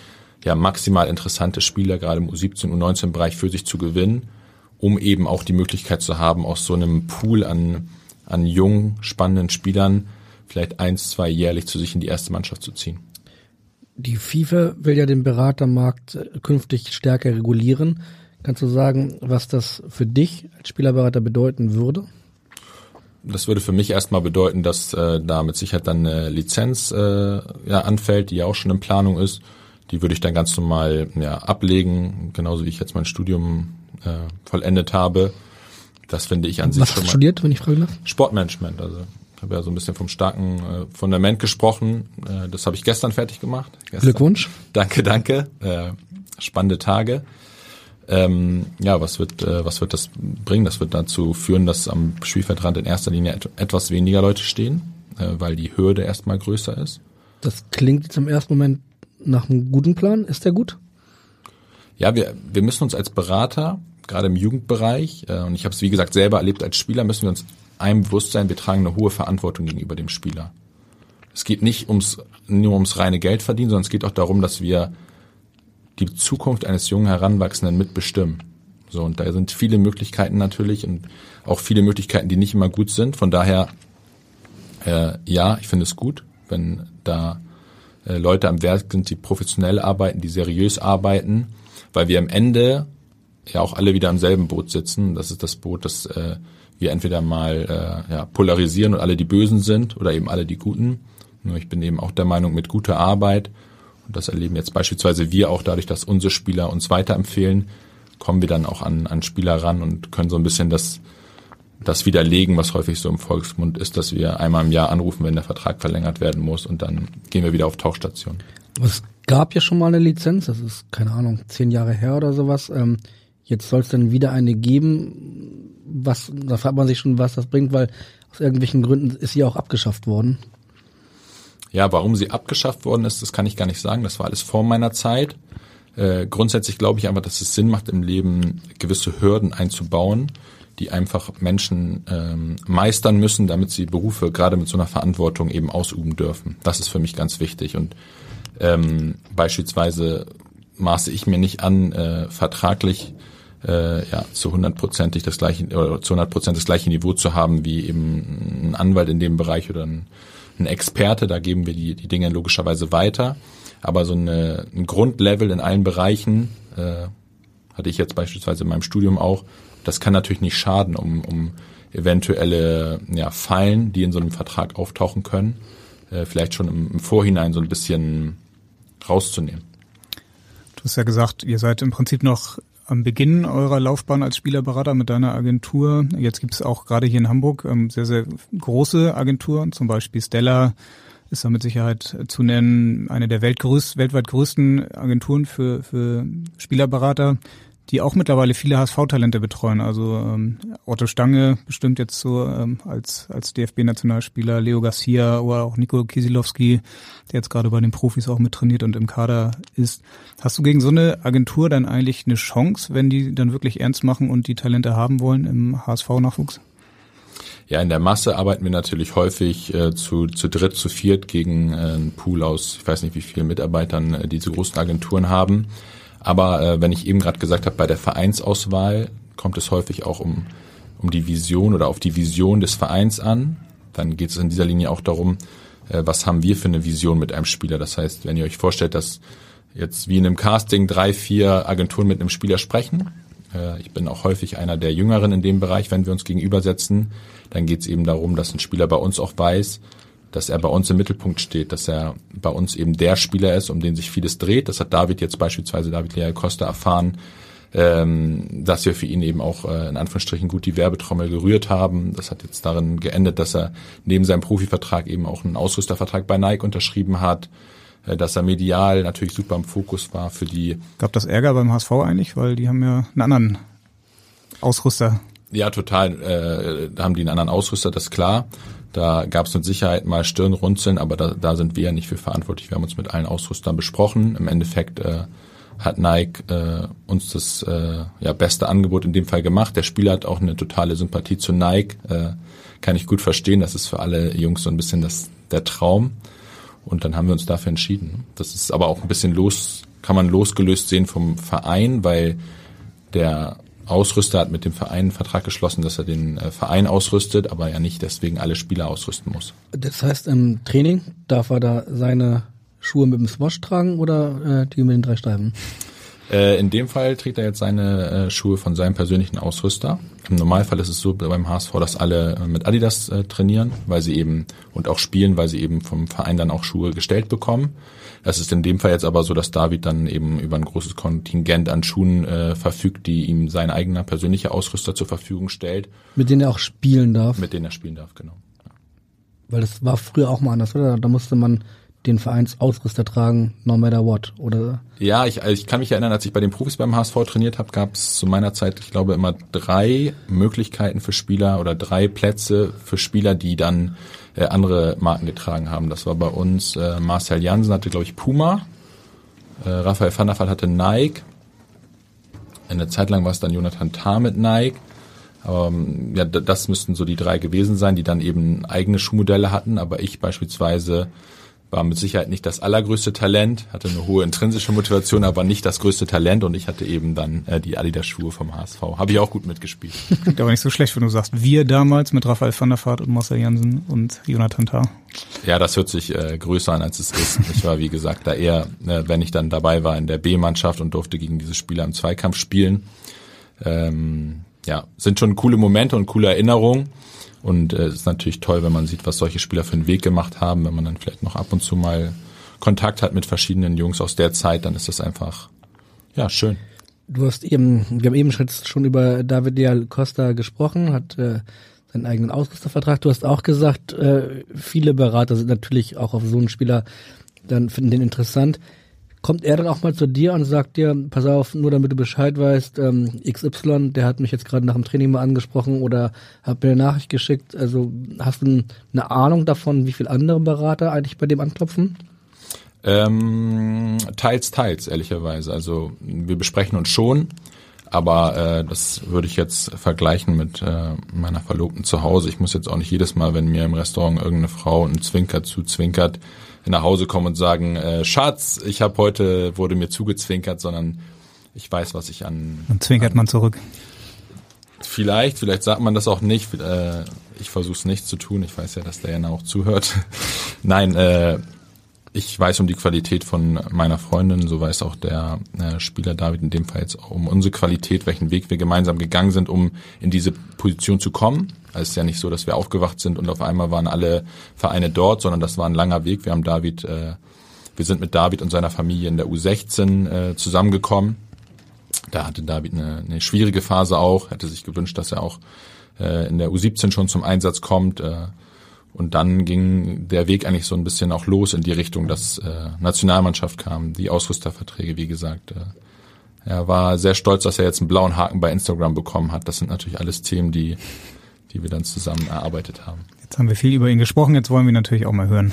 ja maximal interessante Spieler, gerade im U17 und U19-Bereich für sich zu gewinnen, um eben auch die Möglichkeit zu haben, aus so einem Pool an an jungen, spannenden Spielern vielleicht eins, zwei jährlich zu sich in die erste Mannschaft zu ziehen. Die FIFA will ja den Beratermarkt äh, künftig stärker regulieren. Kannst du sagen, was das für dich als Spielerberater bedeuten würde? Das würde für mich erstmal bedeuten, dass äh, da mit Sicherheit dann eine Lizenz äh, ja, anfällt, die ja auch schon in Planung ist. Die würde ich dann ganz normal ja, ablegen, genauso wie ich jetzt mein Studium äh, vollendet habe. Das finde ich an Was sich hast schon du mal. studiert, wenn ich fragen darf? Sportmanagement, also ich habe ja so ein bisschen vom starken äh, Fundament gesprochen. Äh, das habe ich gestern fertig gemacht. Gestern. Glückwunsch. Danke, danke. Äh, spannende Tage. Ähm, ja, was wird, äh, was wird das bringen? Das wird dazu führen, dass am Spielfeldrand in erster Linie et etwas weniger Leute stehen, äh, weil die Hürde erstmal größer ist. Das klingt jetzt im ersten Moment nach einem guten Plan. Ist der gut? Ja, wir, wir müssen uns als Berater, gerade im Jugendbereich, äh, und ich habe es wie gesagt selber erlebt als Spieler, müssen wir uns einem bewusst sein, wir tragen eine hohe Verantwortung gegenüber dem Spieler. Es geht nicht ums, nur ums reine Geld verdienen, sondern es geht auch darum, dass wir die Zukunft eines jungen Heranwachsenden mitbestimmen. So, und da sind viele Möglichkeiten natürlich und auch viele Möglichkeiten, die nicht immer gut sind. Von daher, äh, ja, ich finde es gut, wenn da äh, Leute am Werk sind, die professionell arbeiten, die seriös arbeiten, weil wir am Ende ja auch alle wieder im selben Boot sitzen. Das ist das Boot, das äh, wir entweder mal äh, ja, polarisieren und alle die Bösen sind oder eben alle die Guten. Nur ich bin eben auch der Meinung, mit guter Arbeit, das erleben jetzt beispielsweise wir auch dadurch, dass unsere Spieler uns weiterempfehlen, kommen wir dann auch an, an Spieler ran und können so ein bisschen das, das widerlegen, was häufig so im Volksmund ist, dass wir einmal im Jahr anrufen, wenn der Vertrag verlängert werden muss und dann gehen wir wieder auf Tauchstation. Es gab ja schon mal eine Lizenz, das ist, keine Ahnung, zehn Jahre her oder sowas. Ähm, jetzt soll es dann wieder eine geben. Was, da fragt man sich schon, was das bringt, weil aus irgendwelchen Gründen ist sie auch abgeschafft worden. Ja, warum sie abgeschafft worden ist, das kann ich gar nicht sagen. Das war alles vor meiner Zeit. Äh, grundsätzlich glaube ich einfach, dass es Sinn macht, im Leben gewisse Hürden einzubauen, die einfach Menschen ähm, meistern müssen, damit sie Berufe gerade mit so einer Verantwortung eben ausüben dürfen. Das ist für mich ganz wichtig. Und ähm, beispielsweise maße ich mir nicht an, äh, vertraglich äh, ja, zu hundertprozentig das gleiche oder zu 100 Prozent das gleiche Niveau zu haben wie eben ein Anwalt in dem Bereich oder ein, ein Experte. Da geben wir die, die Dinge logischerweise weiter. Aber so eine, ein Grundlevel in allen Bereichen äh, hatte ich jetzt beispielsweise in meinem Studium auch. Das kann natürlich nicht schaden, um, um eventuelle ja, Fallen, die in so einem Vertrag auftauchen können, äh, vielleicht schon im, im Vorhinein so ein bisschen rauszunehmen. Du hast ja gesagt, ihr seid im Prinzip noch am Beginn eurer Laufbahn als Spielerberater mit deiner Agentur. Jetzt gibt es auch gerade hier in Hamburg ähm, sehr, sehr große Agenturen, zum Beispiel Stella ist da mit Sicherheit zu nennen, eine der weltgröß weltweit größten Agenturen für, für Spielerberater, die auch mittlerweile viele HSV-Talente betreuen. Also ähm, Otto Stange bestimmt jetzt so ähm, als, als DFB-Nationalspieler, Leo Garcia oder auch Nico Kisilowski, der jetzt gerade bei den Profis auch mit trainiert und im Kader ist. Hast du gegen so eine Agentur dann eigentlich eine Chance, wenn die dann wirklich ernst machen und die Talente haben wollen im HSV-Nachwuchs? Ja, in der Masse arbeiten wir natürlich häufig äh, zu, zu dritt, zu viert gegen äh, einen Pool aus, ich weiß nicht wie viele Mitarbeitern äh, diese großen Agenturen haben. Aber äh, wenn ich eben gerade gesagt habe, bei der Vereinsauswahl kommt es häufig auch um, um die Vision oder auf die Vision des Vereins an. Dann geht es in dieser Linie auch darum, äh, was haben wir für eine Vision mit einem Spieler. Das heißt, wenn ihr euch vorstellt, dass jetzt wie in einem Casting drei, vier Agenturen mit einem Spieler sprechen, äh, ich bin auch häufig einer der Jüngeren in dem Bereich, wenn wir uns gegenübersetzen, dann geht es eben darum, dass ein Spieler bei uns auch weiß, dass er bei uns im Mittelpunkt steht, dass er bei uns eben der Spieler ist, um den sich vieles dreht. Das hat David jetzt beispielsweise, David Lea Costa, erfahren, ähm, dass wir für ihn eben auch äh, in Anführungsstrichen gut die Werbetrommel gerührt haben. Das hat jetzt darin geendet, dass er neben seinem Profivertrag eben auch einen Ausrüstervertrag bei Nike unterschrieben hat, äh, dass er medial natürlich super im Fokus war für die. Gab das Ärger beim HSV eigentlich, weil die haben ja einen anderen Ausrüster. Ja, total. Äh, haben die einen anderen Ausrüster, das ist klar. Da gab es mit Sicherheit mal Stirnrunzeln, aber da, da sind wir ja nicht für verantwortlich. Wir haben uns mit allen Ausrüstern besprochen. Im Endeffekt äh, hat Nike äh, uns das äh, ja, beste Angebot in dem Fall gemacht. Der Spieler hat auch eine totale Sympathie zu Nike. Äh, kann ich gut verstehen. Das ist für alle Jungs so ein bisschen das, der Traum. Und dann haben wir uns dafür entschieden. Das ist aber auch ein bisschen los, kann man losgelöst sehen vom Verein, weil der Ausrüster, hat mit dem Verein einen Vertrag geschlossen, dass er den äh, Verein ausrüstet, aber ja nicht deswegen alle Spieler ausrüsten muss. Das heißt, im Training darf er da seine Schuhe mit dem Swash tragen oder äh, die mit den drei Streifen? Äh, in dem Fall trägt er jetzt seine äh, Schuhe von seinem persönlichen Ausrüster. Im Normalfall ist es so beim HSV, dass alle mit Adidas trainieren, weil sie eben und auch spielen, weil sie eben vom Verein dann auch Schuhe gestellt bekommen. Es ist in dem Fall jetzt aber so, dass David dann eben über ein großes Kontingent an Schuhen äh, verfügt, die ihm sein eigener persönlicher Ausrüster zur Verfügung stellt. Mit denen er auch spielen darf? Mit denen er spielen darf, genau. Ja. Weil das war früher auch mal anders, oder? Da musste man den Vereinsausrüster tragen, no matter what, oder? Ja, ich, also ich kann mich erinnern, als ich bei den Profis beim HSV trainiert habe, gab es zu meiner Zeit, ich glaube, immer drei Möglichkeiten für Spieler oder drei Plätze für Spieler, die dann äh, andere Marken getragen haben. Das war bei uns äh, Marcel Jansen hatte, glaube ich, Puma, äh, Raphael van der Vaart hatte Nike, eine Zeit lang war es dann Jonathan Tah mit Nike. Aber ähm, ja, das müssten so die drei gewesen sein, die dann eben eigene Schuhmodelle hatten. Aber ich beispielsweise war mit Sicherheit nicht das allergrößte Talent, hatte eine hohe intrinsische Motivation, aber nicht das größte Talent und ich hatte eben dann äh, die Adidas-Schuhe vom HSV. Habe ich auch gut mitgespielt. Klingt aber nicht so schlecht, wenn du sagst, wir damals mit Raphael van der Vaart und Marcel Jansen und Jonathan Tah. Ja, das hört sich äh, größer an, als es ist. Ich war, wie gesagt, da eher, äh, wenn ich dann dabei war in der B-Mannschaft und durfte gegen diese Spieler im Zweikampf spielen. Ähm, ja, sind schon coole Momente und coole Erinnerungen. Und äh, es ist natürlich toll, wenn man sieht, was solche Spieler für einen Weg gemacht haben. Wenn man dann vielleicht noch ab und zu mal Kontakt hat mit verschiedenen Jungs aus der Zeit, dann ist das einfach, ja, schön. Du hast eben, wir haben eben schon über David Dial Costa gesprochen, hat äh, seinen eigenen Ausrüstervertrag. Du hast auch gesagt, äh, viele Berater sind natürlich auch auf so einen Spieler, dann finden den interessant. Kommt er dann auch mal zu dir und sagt dir, pass auf, nur damit du Bescheid weißt, ähm, XY, der hat mich jetzt gerade nach dem Training mal angesprochen oder hat mir eine Nachricht geschickt. Also hast du eine Ahnung davon, wie viele andere Berater eigentlich bei dem anklopfen? Ähm, teils, teils, ehrlicherweise. Also wir besprechen uns schon, aber äh, das würde ich jetzt vergleichen mit äh, meiner Verlobten zu Hause. Ich muss jetzt auch nicht jedes Mal, wenn mir im Restaurant irgendeine Frau einen Zwinker zuzwinkert, nach Hause kommen und sagen, äh, Schatz, ich habe heute, wurde mir zugezwinkert, sondern ich weiß, was ich an... Dann zwinkert an, man zurück. Vielleicht, vielleicht sagt man das auch nicht. Äh, ich versuche es nicht zu tun. Ich weiß ja, dass der Jana auch zuhört. Nein, äh, ich weiß um die Qualität von meiner Freundin, so weiß auch der äh, Spieler David in dem Fall jetzt um unsere Qualität, welchen Weg wir gemeinsam gegangen sind, um in diese Position zu kommen. Also es ist ja nicht so, dass wir aufgewacht sind und auf einmal waren alle Vereine dort, sondern das war ein langer Weg. Wir haben David, äh, wir sind mit David und seiner Familie in der U16 äh, zusammengekommen. Da hatte David eine, eine schwierige Phase auch, hätte sich gewünscht, dass er auch äh, in der U17 schon zum Einsatz kommt. Äh, und dann ging der Weg eigentlich so ein bisschen auch los in die Richtung, dass äh, Nationalmannschaft kam, die Ausrüsterverträge, wie gesagt. Äh, er war sehr stolz, dass er jetzt einen blauen Haken bei Instagram bekommen hat. Das sind natürlich alles Themen, die, die wir dann zusammen erarbeitet haben. Jetzt haben wir viel über ihn gesprochen, jetzt wollen wir natürlich auch mal hören.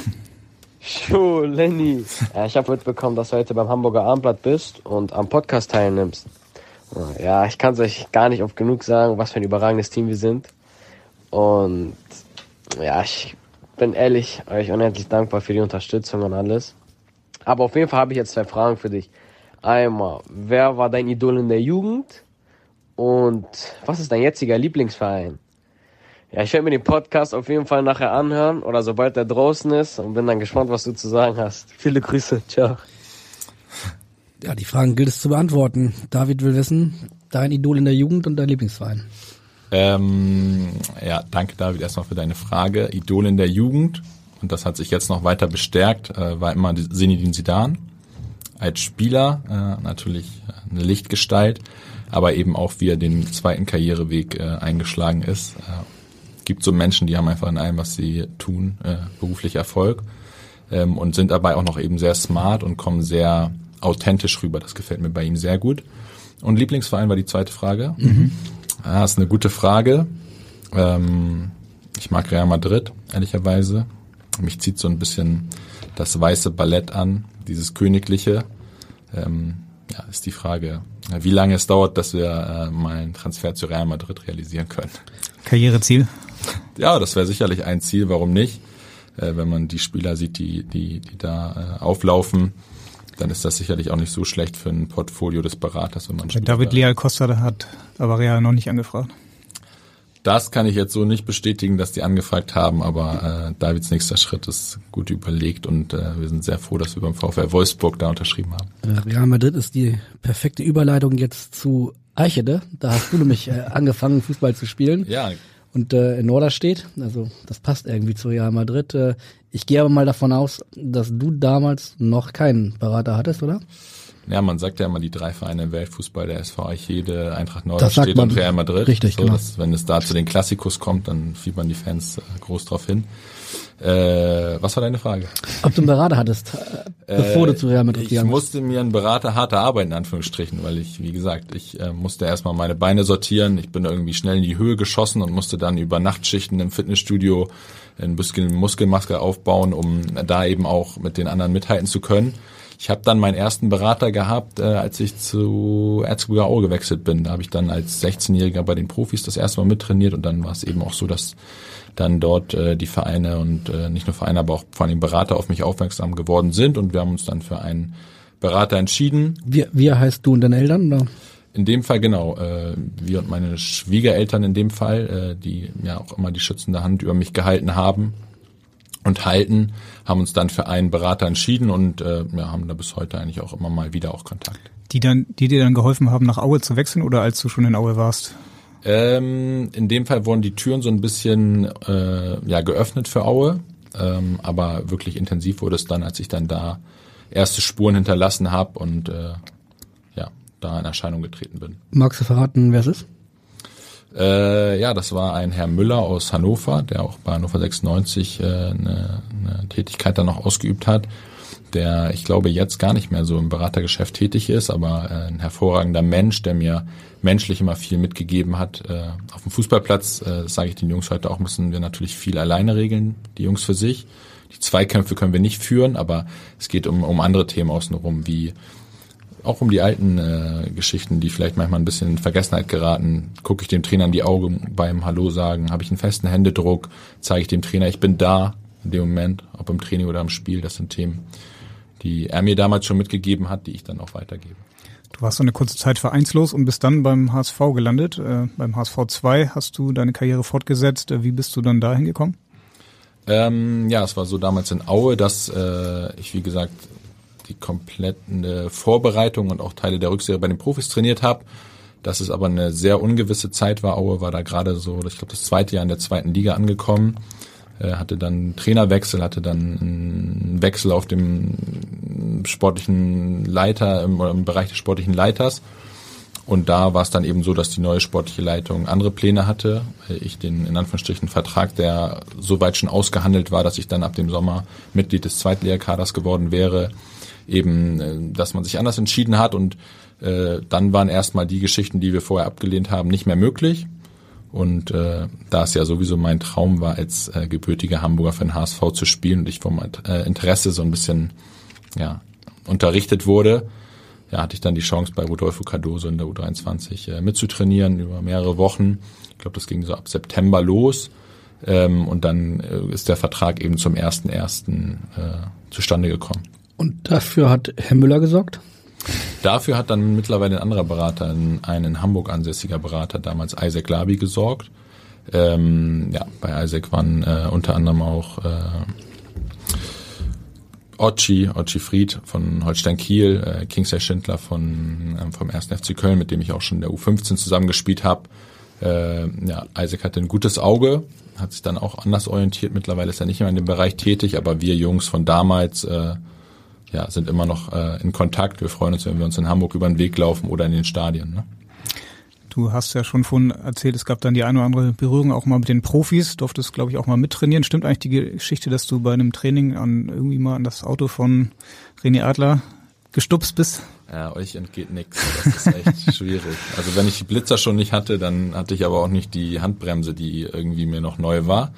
Schuh, Lenny. Ja, ich habe mitbekommen, dass du heute beim Hamburger Abendblatt bist und am Podcast teilnimmst. Ja, ich kann es euch gar nicht oft genug sagen, was für ein überragendes Team wir sind. Und ja, ich bin ehrlich euch unendlich dankbar für die Unterstützung und alles. Aber auf jeden Fall habe ich jetzt zwei Fragen für dich. Einmal, wer war dein Idol in der Jugend? Und was ist dein jetziger Lieblingsverein? Ja, ich werde mir den Podcast auf jeden Fall nachher anhören oder sobald er draußen ist und bin dann gespannt, was du zu sagen hast. Viele Grüße. Ciao. Ja, die Fragen gilt es zu beantworten. David will wissen, dein Idol in der Jugend und dein Lieblingsverein. Ähm, ja, danke David erstmal für deine Frage. Idol in der Jugend, und das hat sich jetzt noch weiter bestärkt, äh, war immer Sinidin Sidan. Als Spieler äh, natürlich eine Lichtgestalt, aber eben auch wie er den zweiten Karriereweg äh, eingeschlagen ist. Gibt so Menschen, die haben einfach in allem, was sie tun, äh, beruflich Erfolg ähm, und sind dabei auch noch eben sehr smart und kommen sehr authentisch rüber. Das gefällt mir bei ihm sehr gut. Und Lieblingsverein war die zweite Frage. Mhm. Ja, ist eine gute Frage. Ähm, ich mag Real Madrid, ehrlicherweise. Mich zieht so ein bisschen das weiße Ballett an, dieses königliche. Ähm, ja, ist die Frage, wie lange es dauert, dass wir äh, mal einen Transfer zu Real Madrid realisieren können. Karriereziel? Ja, das wäre sicherlich ein Ziel, warum nicht? Äh, wenn man die Spieler sieht, die, die, die da äh, auflaufen, dann ist das sicherlich auch nicht so schlecht für ein Portfolio des Beraters, wenn man David Leal Costa hat aber Real noch nicht angefragt. Das kann ich jetzt so nicht bestätigen, dass die angefragt haben, aber äh, Davids nächster Schritt ist gut überlegt und äh, wir sind sehr froh, dass wir beim VfL Wolfsburg da unterschrieben haben. Äh, Real Madrid ist die perfekte Überleitung jetzt zu Eichede. Da hast du nämlich äh, angefangen, Fußball zu spielen. Ja. Und äh, in Norderstedt, also das passt irgendwie zu Real Madrid. Äh, ich gehe aber mal davon aus, dass du damals noch keinen Berater hattest, oder? Ja, man sagt ja immer die drei Vereine im Weltfußball, der SV Eichede, Eintracht Norderstedt und Real Madrid. Richtig, so, genau. dass, wenn es da zu den Klassikus kommt, dann fiebern die Fans äh, groß drauf hin. Äh, was war deine Frage? Ob du einen Berater hattest, äh, bevor du zu Real Madrid Ich gegangen bist. musste mir einen Berater harter arbeiten, in Anführungsstrichen, weil ich, wie gesagt, ich äh, musste erstmal meine Beine sortieren. Ich bin irgendwie schnell in die Höhe geschossen und musste dann über Nachtschichten im Fitnessstudio ein bisschen Muskelmaske aufbauen, um da eben auch mit den anderen mithalten zu können. Ich habe dann meinen ersten Berater gehabt, äh, als ich zu Erzgebirge Aue gewechselt bin. Da habe ich dann als 16-Jähriger bei den Profis das erste Mal mittrainiert und dann war es eben auch so, dass dann dort äh, die Vereine und äh, nicht nur Vereine, aber auch vor allem Berater auf mich aufmerksam geworden sind und wir haben uns dann für einen Berater entschieden. Wie, wie heißt du und deine Eltern? Oder? In dem Fall genau, äh, wir und meine Schwiegereltern in dem Fall, äh, die ja auch immer die schützende Hand über mich gehalten haben und halten, haben uns dann für einen Berater entschieden und äh, ja, haben da bis heute eigentlich auch immer mal wieder auch Kontakt. Die dann, die dir dann geholfen haben, nach Aue zu wechseln oder als du schon in Aue warst? Ähm, in dem Fall wurden die Türen so ein bisschen äh, ja geöffnet für Aue, ähm, aber wirklich intensiv wurde es dann, als ich dann da erste Spuren hinterlassen habe und äh, ja da in Erscheinung getreten bin. Magst du verraten, wer es ist? Äh, ja, das war ein Herr Müller aus Hannover, der auch bei Hannover 96 äh, eine, eine Tätigkeit dann noch ausgeübt hat, der ich glaube jetzt gar nicht mehr so im Beratergeschäft tätig ist, aber äh, ein hervorragender Mensch, der mir menschlich immer viel mitgegeben hat. Äh, auf dem Fußballplatz, äh, sage ich den Jungs heute auch, müssen wir natürlich viel alleine regeln, die Jungs für sich. Die Zweikämpfe können wir nicht führen, aber es geht um, um andere Themen außenrum, wie auch um die alten äh, Geschichten, die vielleicht manchmal ein bisschen in Vergessenheit geraten. Gucke ich dem Trainer in die Augen beim Hallo sagen, habe ich einen festen Händedruck, zeige ich dem Trainer, ich bin da in dem Moment, ob im Training oder im Spiel. Das sind Themen, die er mir damals schon mitgegeben hat, die ich dann auch weitergebe. Du warst so eine kurze Zeit vereinslos und bist dann beim HSV gelandet. Äh, beim HSV 2 hast du deine Karriere fortgesetzt. Äh, wie bist du dann dahin gekommen? Ähm, ja, es war so damals in Aue, dass äh, ich, wie gesagt, die komplette Vorbereitung und auch Teile der Rückserie bei den Profis trainiert habe. Dass es aber eine sehr ungewisse Zeit war. Aue war da gerade so, ich glaube, das zweite Jahr in der zweiten Liga angekommen. Äh, hatte dann Trainerwechsel, hatte dann einen Wechsel auf dem sportlichen Leiter, im, im Bereich des sportlichen Leiters. Und da war es dann eben so, dass die neue sportliche Leitung andere Pläne hatte. Ich den in Anführungsstrichen Vertrag, der so weit schon ausgehandelt war, dass ich dann ab dem Sommer Mitglied des Zweitlehrkaders geworden wäre, eben, äh, dass man sich anders entschieden hat. Und äh, dann waren erstmal die Geschichten, die wir vorher abgelehnt haben, nicht mehr möglich. Und äh, da es ja sowieso mein Traum war, als äh, gebürtiger Hamburger für den HSV zu spielen und ich vom äh, Interesse so ein bisschen ja, unterrichtet wurde, ja, hatte ich dann die Chance bei Rodolfo Cardoso in der U23 äh, mitzutrainieren über mehrere Wochen. Ich glaube, das ging so ab September los. Ähm, und dann äh, ist der Vertrag eben zum 1.1. Äh, zustande gekommen. Und dafür hat Herr Müller gesorgt? Dafür hat dann mittlerweile ein anderer Berater, ein, in Hamburg ansässiger Berater, damals Isaac Labi, gesorgt. Ähm, ja, bei Isaac waren äh, unter anderem auch äh, Ochi, Ochi Fried von Holstein Kiel, äh, Kingsley Schindler von, ähm, vom 1. FC Köln, mit dem ich auch schon in der U15 zusammengespielt habe. Äh, ja, Isaac hatte ein gutes Auge, hat sich dann auch anders orientiert. Mittlerweile ist er nicht mehr in dem Bereich tätig, aber wir Jungs von damals äh, ja, sind immer noch äh, in Kontakt. Wir freuen uns, wenn wir uns in Hamburg über den Weg laufen oder in den Stadien. Ne? Du hast ja schon vorhin erzählt, es gab dann die eine oder andere Berührung auch mal mit den Profis, durftest, glaube ich, auch mal mittrainieren. Stimmt eigentlich die Geschichte, dass du bei einem Training an irgendwie mal an das Auto von René Adler gestupst bist? Ja, euch entgeht nichts. Das ist echt schwierig. Also wenn ich die Blitzer schon nicht hatte, dann hatte ich aber auch nicht die Handbremse, die irgendwie mir noch neu war.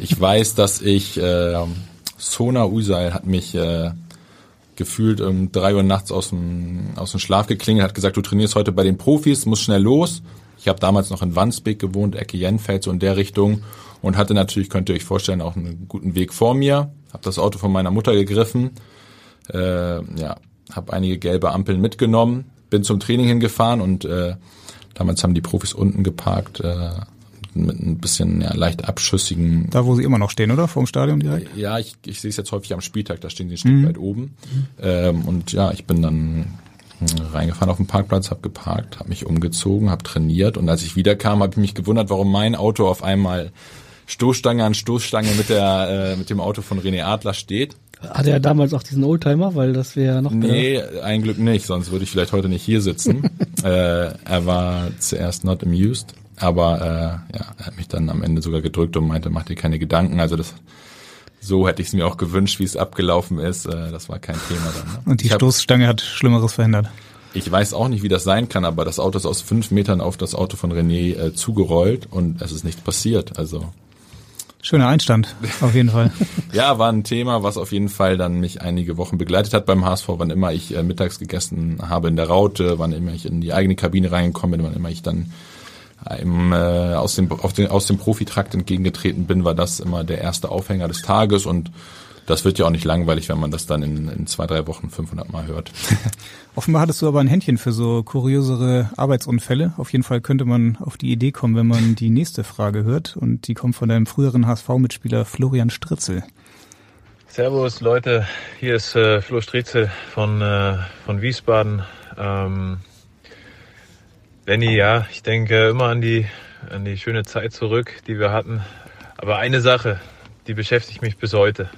Ich weiß, dass ich äh, Sona Usail hat mich äh, gefühlt um drei Uhr nachts aus dem, aus dem Schlaf geklingelt, hat gesagt, du trainierst heute bei den Profis, musst schnell los. Ich habe damals noch in Wandsbek gewohnt, Ecke Jenfeld, so in der Richtung und hatte natürlich, könnt ihr euch vorstellen, auch einen guten Weg vor mir. Habe das Auto von meiner Mutter gegriffen. Äh, ja, habe einige gelbe Ampeln mitgenommen, bin zum Training hingefahren und äh, damals haben die Profis unten geparkt. Äh, mit ein bisschen ja, leicht abschüssigen. Da, wo sie immer noch stehen, oder? Vorm Stadion direkt? Ja, ich, ich sehe es jetzt häufig am Spieltag, da stehen sie ein Stück mhm. weit oben. Ähm, und ja, ich bin dann reingefahren auf den Parkplatz, habe geparkt, habe mich umgezogen, habe trainiert und als ich wiederkam, habe ich mich gewundert, warum mein Auto auf einmal Stoßstange an Stoßstange mit der äh, mit dem Auto von René Adler steht. Hatte er damals auch diesen Oldtimer, weil das wäre noch Nee, ein Glück nicht, sonst würde ich vielleicht heute nicht hier sitzen. äh, er war zuerst not amused, aber äh, ja, er hat mich dann am Ende sogar gedrückt und meinte, mach dir keine Gedanken. Also das so hätte ich es mir auch gewünscht, wie es abgelaufen ist. Äh, das war kein Thema dann. Ne? Und die Stoßstange hat Schlimmeres verhindert. Ich weiß auch nicht, wie das sein kann, aber das Auto ist aus fünf Metern auf das Auto von René äh, zugerollt und es ist nichts passiert. Also Schöner Einstand, auf jeden Fall. ja, war ein Thema, was auf jeden Fall dann mich einige Wochen begleitet hat beim HSV, wann immer ich äh, mittags gegessen habe in der Raute, wann immer ich in die eigene Kabine reingekommen bin, wann immer ich dann im, äh, aus, dem, auf den, aus dem Profitrakt entgegengetreten bin, war das immer der erste Aufhänger des Tages und das wird ja auch nicht langweilig, wenn man das dann in, in zwei, drei Wochen 500 Mal hört. Offenbar hattest du aber ein Händchen für so kuriosere Arbeitsunfälle. Auf jeden Fall könnte man auf die Idee kommen, wenn man die nächste Frage hört. Und die kommt von deinem früheren HSV-Mitspieler Florian Stritzel. Servus Leute, hier ist äh, Flo Stritzel von, äh, von Wiesbaden. Ähm, Lenny, ja, ich denke immer an die, an die schöne Zeit zurück, die wir hatten. Aber eine Sache, die beschäftigt mich bis heute,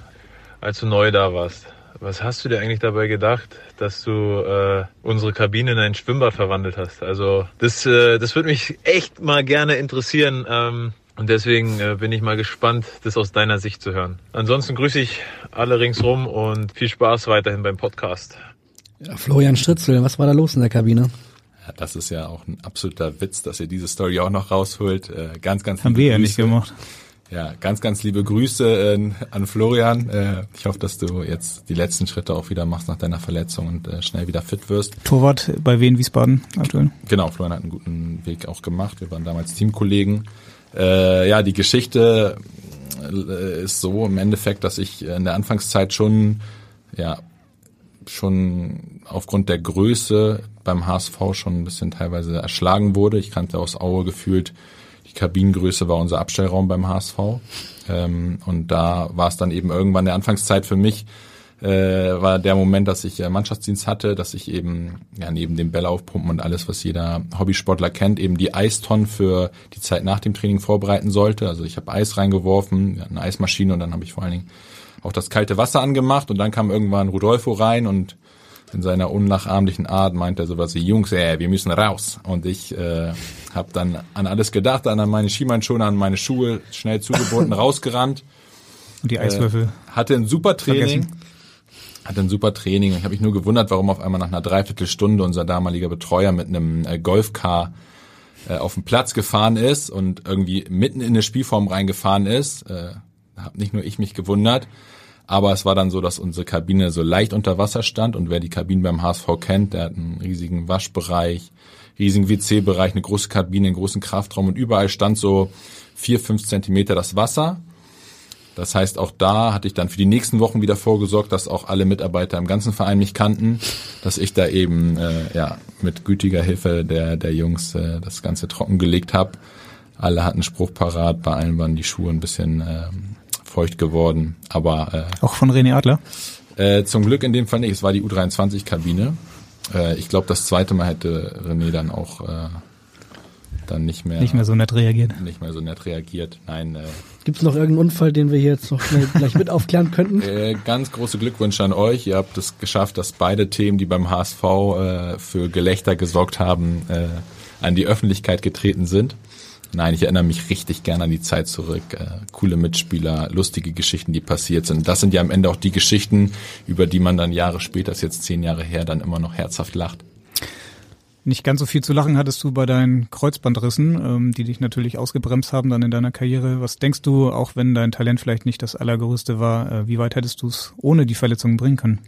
als du neu da warst. Was hast du dir eigentlich dabei gedacht, dass du äh, unsere Kabine in ein Schwimmbad verwandelt hast? Also das, äh, das würde mich echt mal gerne interessieren. Ähm, und deswegen äh, bin ich mal gespannt, das aus deiner Sicht zu hören. Ansonsten grüße ich alle ringsrum und viel Spaß weiterhin beim Podcast. Ja, Florian Stritzel, was war da los in der Kabine? Ja, das ist ja auch ein absoluter Witz, dass ihr diese Story auch noch rausholt. Äh, ganz, ganz Haben wir Grüße. ja nicht gemacht. Ja, ganz, ganz liebe Grüße äh, an Florian. Äh, ich hoffe, dass du jetzt die letzten Schritte auch wieder machst nach deiner Verletzung und äh, schnell wieder fit wirst. Torwart bei Wien Wiesbaden aktuell? Genau, Florian hat einen guten Weg auch gemacht. Wir waren damals Teamkollegen. Äh, ja, die Geschichte äh, ist so im Endeffekt, dass ich in der Anfangszeit schon ja schon aufgrund der Größe beim HSV schon ein bisschen teilweise erschlagen wurde. Ich kannte aus Aue gefühlt, die Kabinengröße war unser Abstellraum beim HSV. Ähm, und da war es dann eben irgendwann der Anfangszeit für mich, äh, war der Moment, dass ich äh, Mannschaftsdienst hatte, dass ich eben ja neben dem Bälle aufpumpen und alles, was jeder Hobbysportler kennt, eben die Eistonnen für die Zeit nach dem Training vorbereiten sollte. Also ich habe Eis reingeworfen, eine Eismaschine und dann habe ich vor allen Dingen auch das kalte Wasser angemacht und dann kam irgendwann Rudolfo rein und in seiner unnachahmlichen Art meint er sowas wie, Jungs, ey, wir müssen raus. Und ich äh, habe dann an alles gedacht, an meine Schienbeinschoner, an meine Schuhe, schnell zugebunden, rausgerannt. Und die Eiswürfel. Äh, hatte ein super Training. Vergessen. Hatte ein super Training. Ich habe mich nur gewundert, warum auf einmal nach einer Dreiviertelstunde unser damaliger Betreuer mit einem äh, Golfcar äh, auf den Platz gefahren ist und irgendwie mitten in eine Spielform reingefahren ist. Äh, hab nicht nur ich mich gewundert, aber es war dann so, dass unsere Kabine so leicht unter Wasser stand und wer die Kabinen beim HSV kennt, der hat einen riesigen Waschbereich, riesigen WC-Bereich, eine große Kabine, einen großen Kraftraum und überall stand so vier, fünf Zentimeter das Wasser. Das heißt, auch da hatte ich dann für die nächsten Wochen wieder vorgesorgt, dass auch alle Mitarbeiter im ganzen Verein mich kannten, dass ich da eben äh, ja mit gütiger Hilfe der der Jungs äh, das Ganze trockengelegt habe. Alle hatten Spruch parat, bei allen waren die Schuhe ein bisschen äh, feucht geworden. Aber äh, auch von René Adler? Äh, zum Glück in dem Fall nicht. Es war die U23-Kabine. Äh, ich glaube, das zweite Mal hätte René dann auch äh, dann nicht mehr nicht mehr so nett reagiert. Nicht mehr so nett reagiert. Nein. Äh, Gibt es noch irgendeinen Unfall, den wir hier jetzt noch schnell gleich mit aufklären könnten? Äh, ganz große Glückwünsche an euch. Ihr habt es geschafft, dass beide Themen, die beim HSV äh, für Gelächter gesorgt haben, äh, an die Öffentlichkeit getreten sind. Nein, ich erinnere mich richtig gerne an die Zeit zurück. Äh, coole Mitspieler, lustige Geschichten, die passiert sind. Das sind ja am Ende auch die Geschichten, über die man dann Jahre später, ist jetzt zehn Jahre her, dann immer noch herzhaft lacht. Nicht ganz so viel zu lachen hattest du bei deinen Kreuzbandrissen, ähm, die dich natürlich ausgebremst haben dann in deiner Karriere. Was denkst du, auch wenn dein Talent vielleicht nicht das allergrößte war, äh, wie weit hättest du es ohne die Verletzungen bringen können?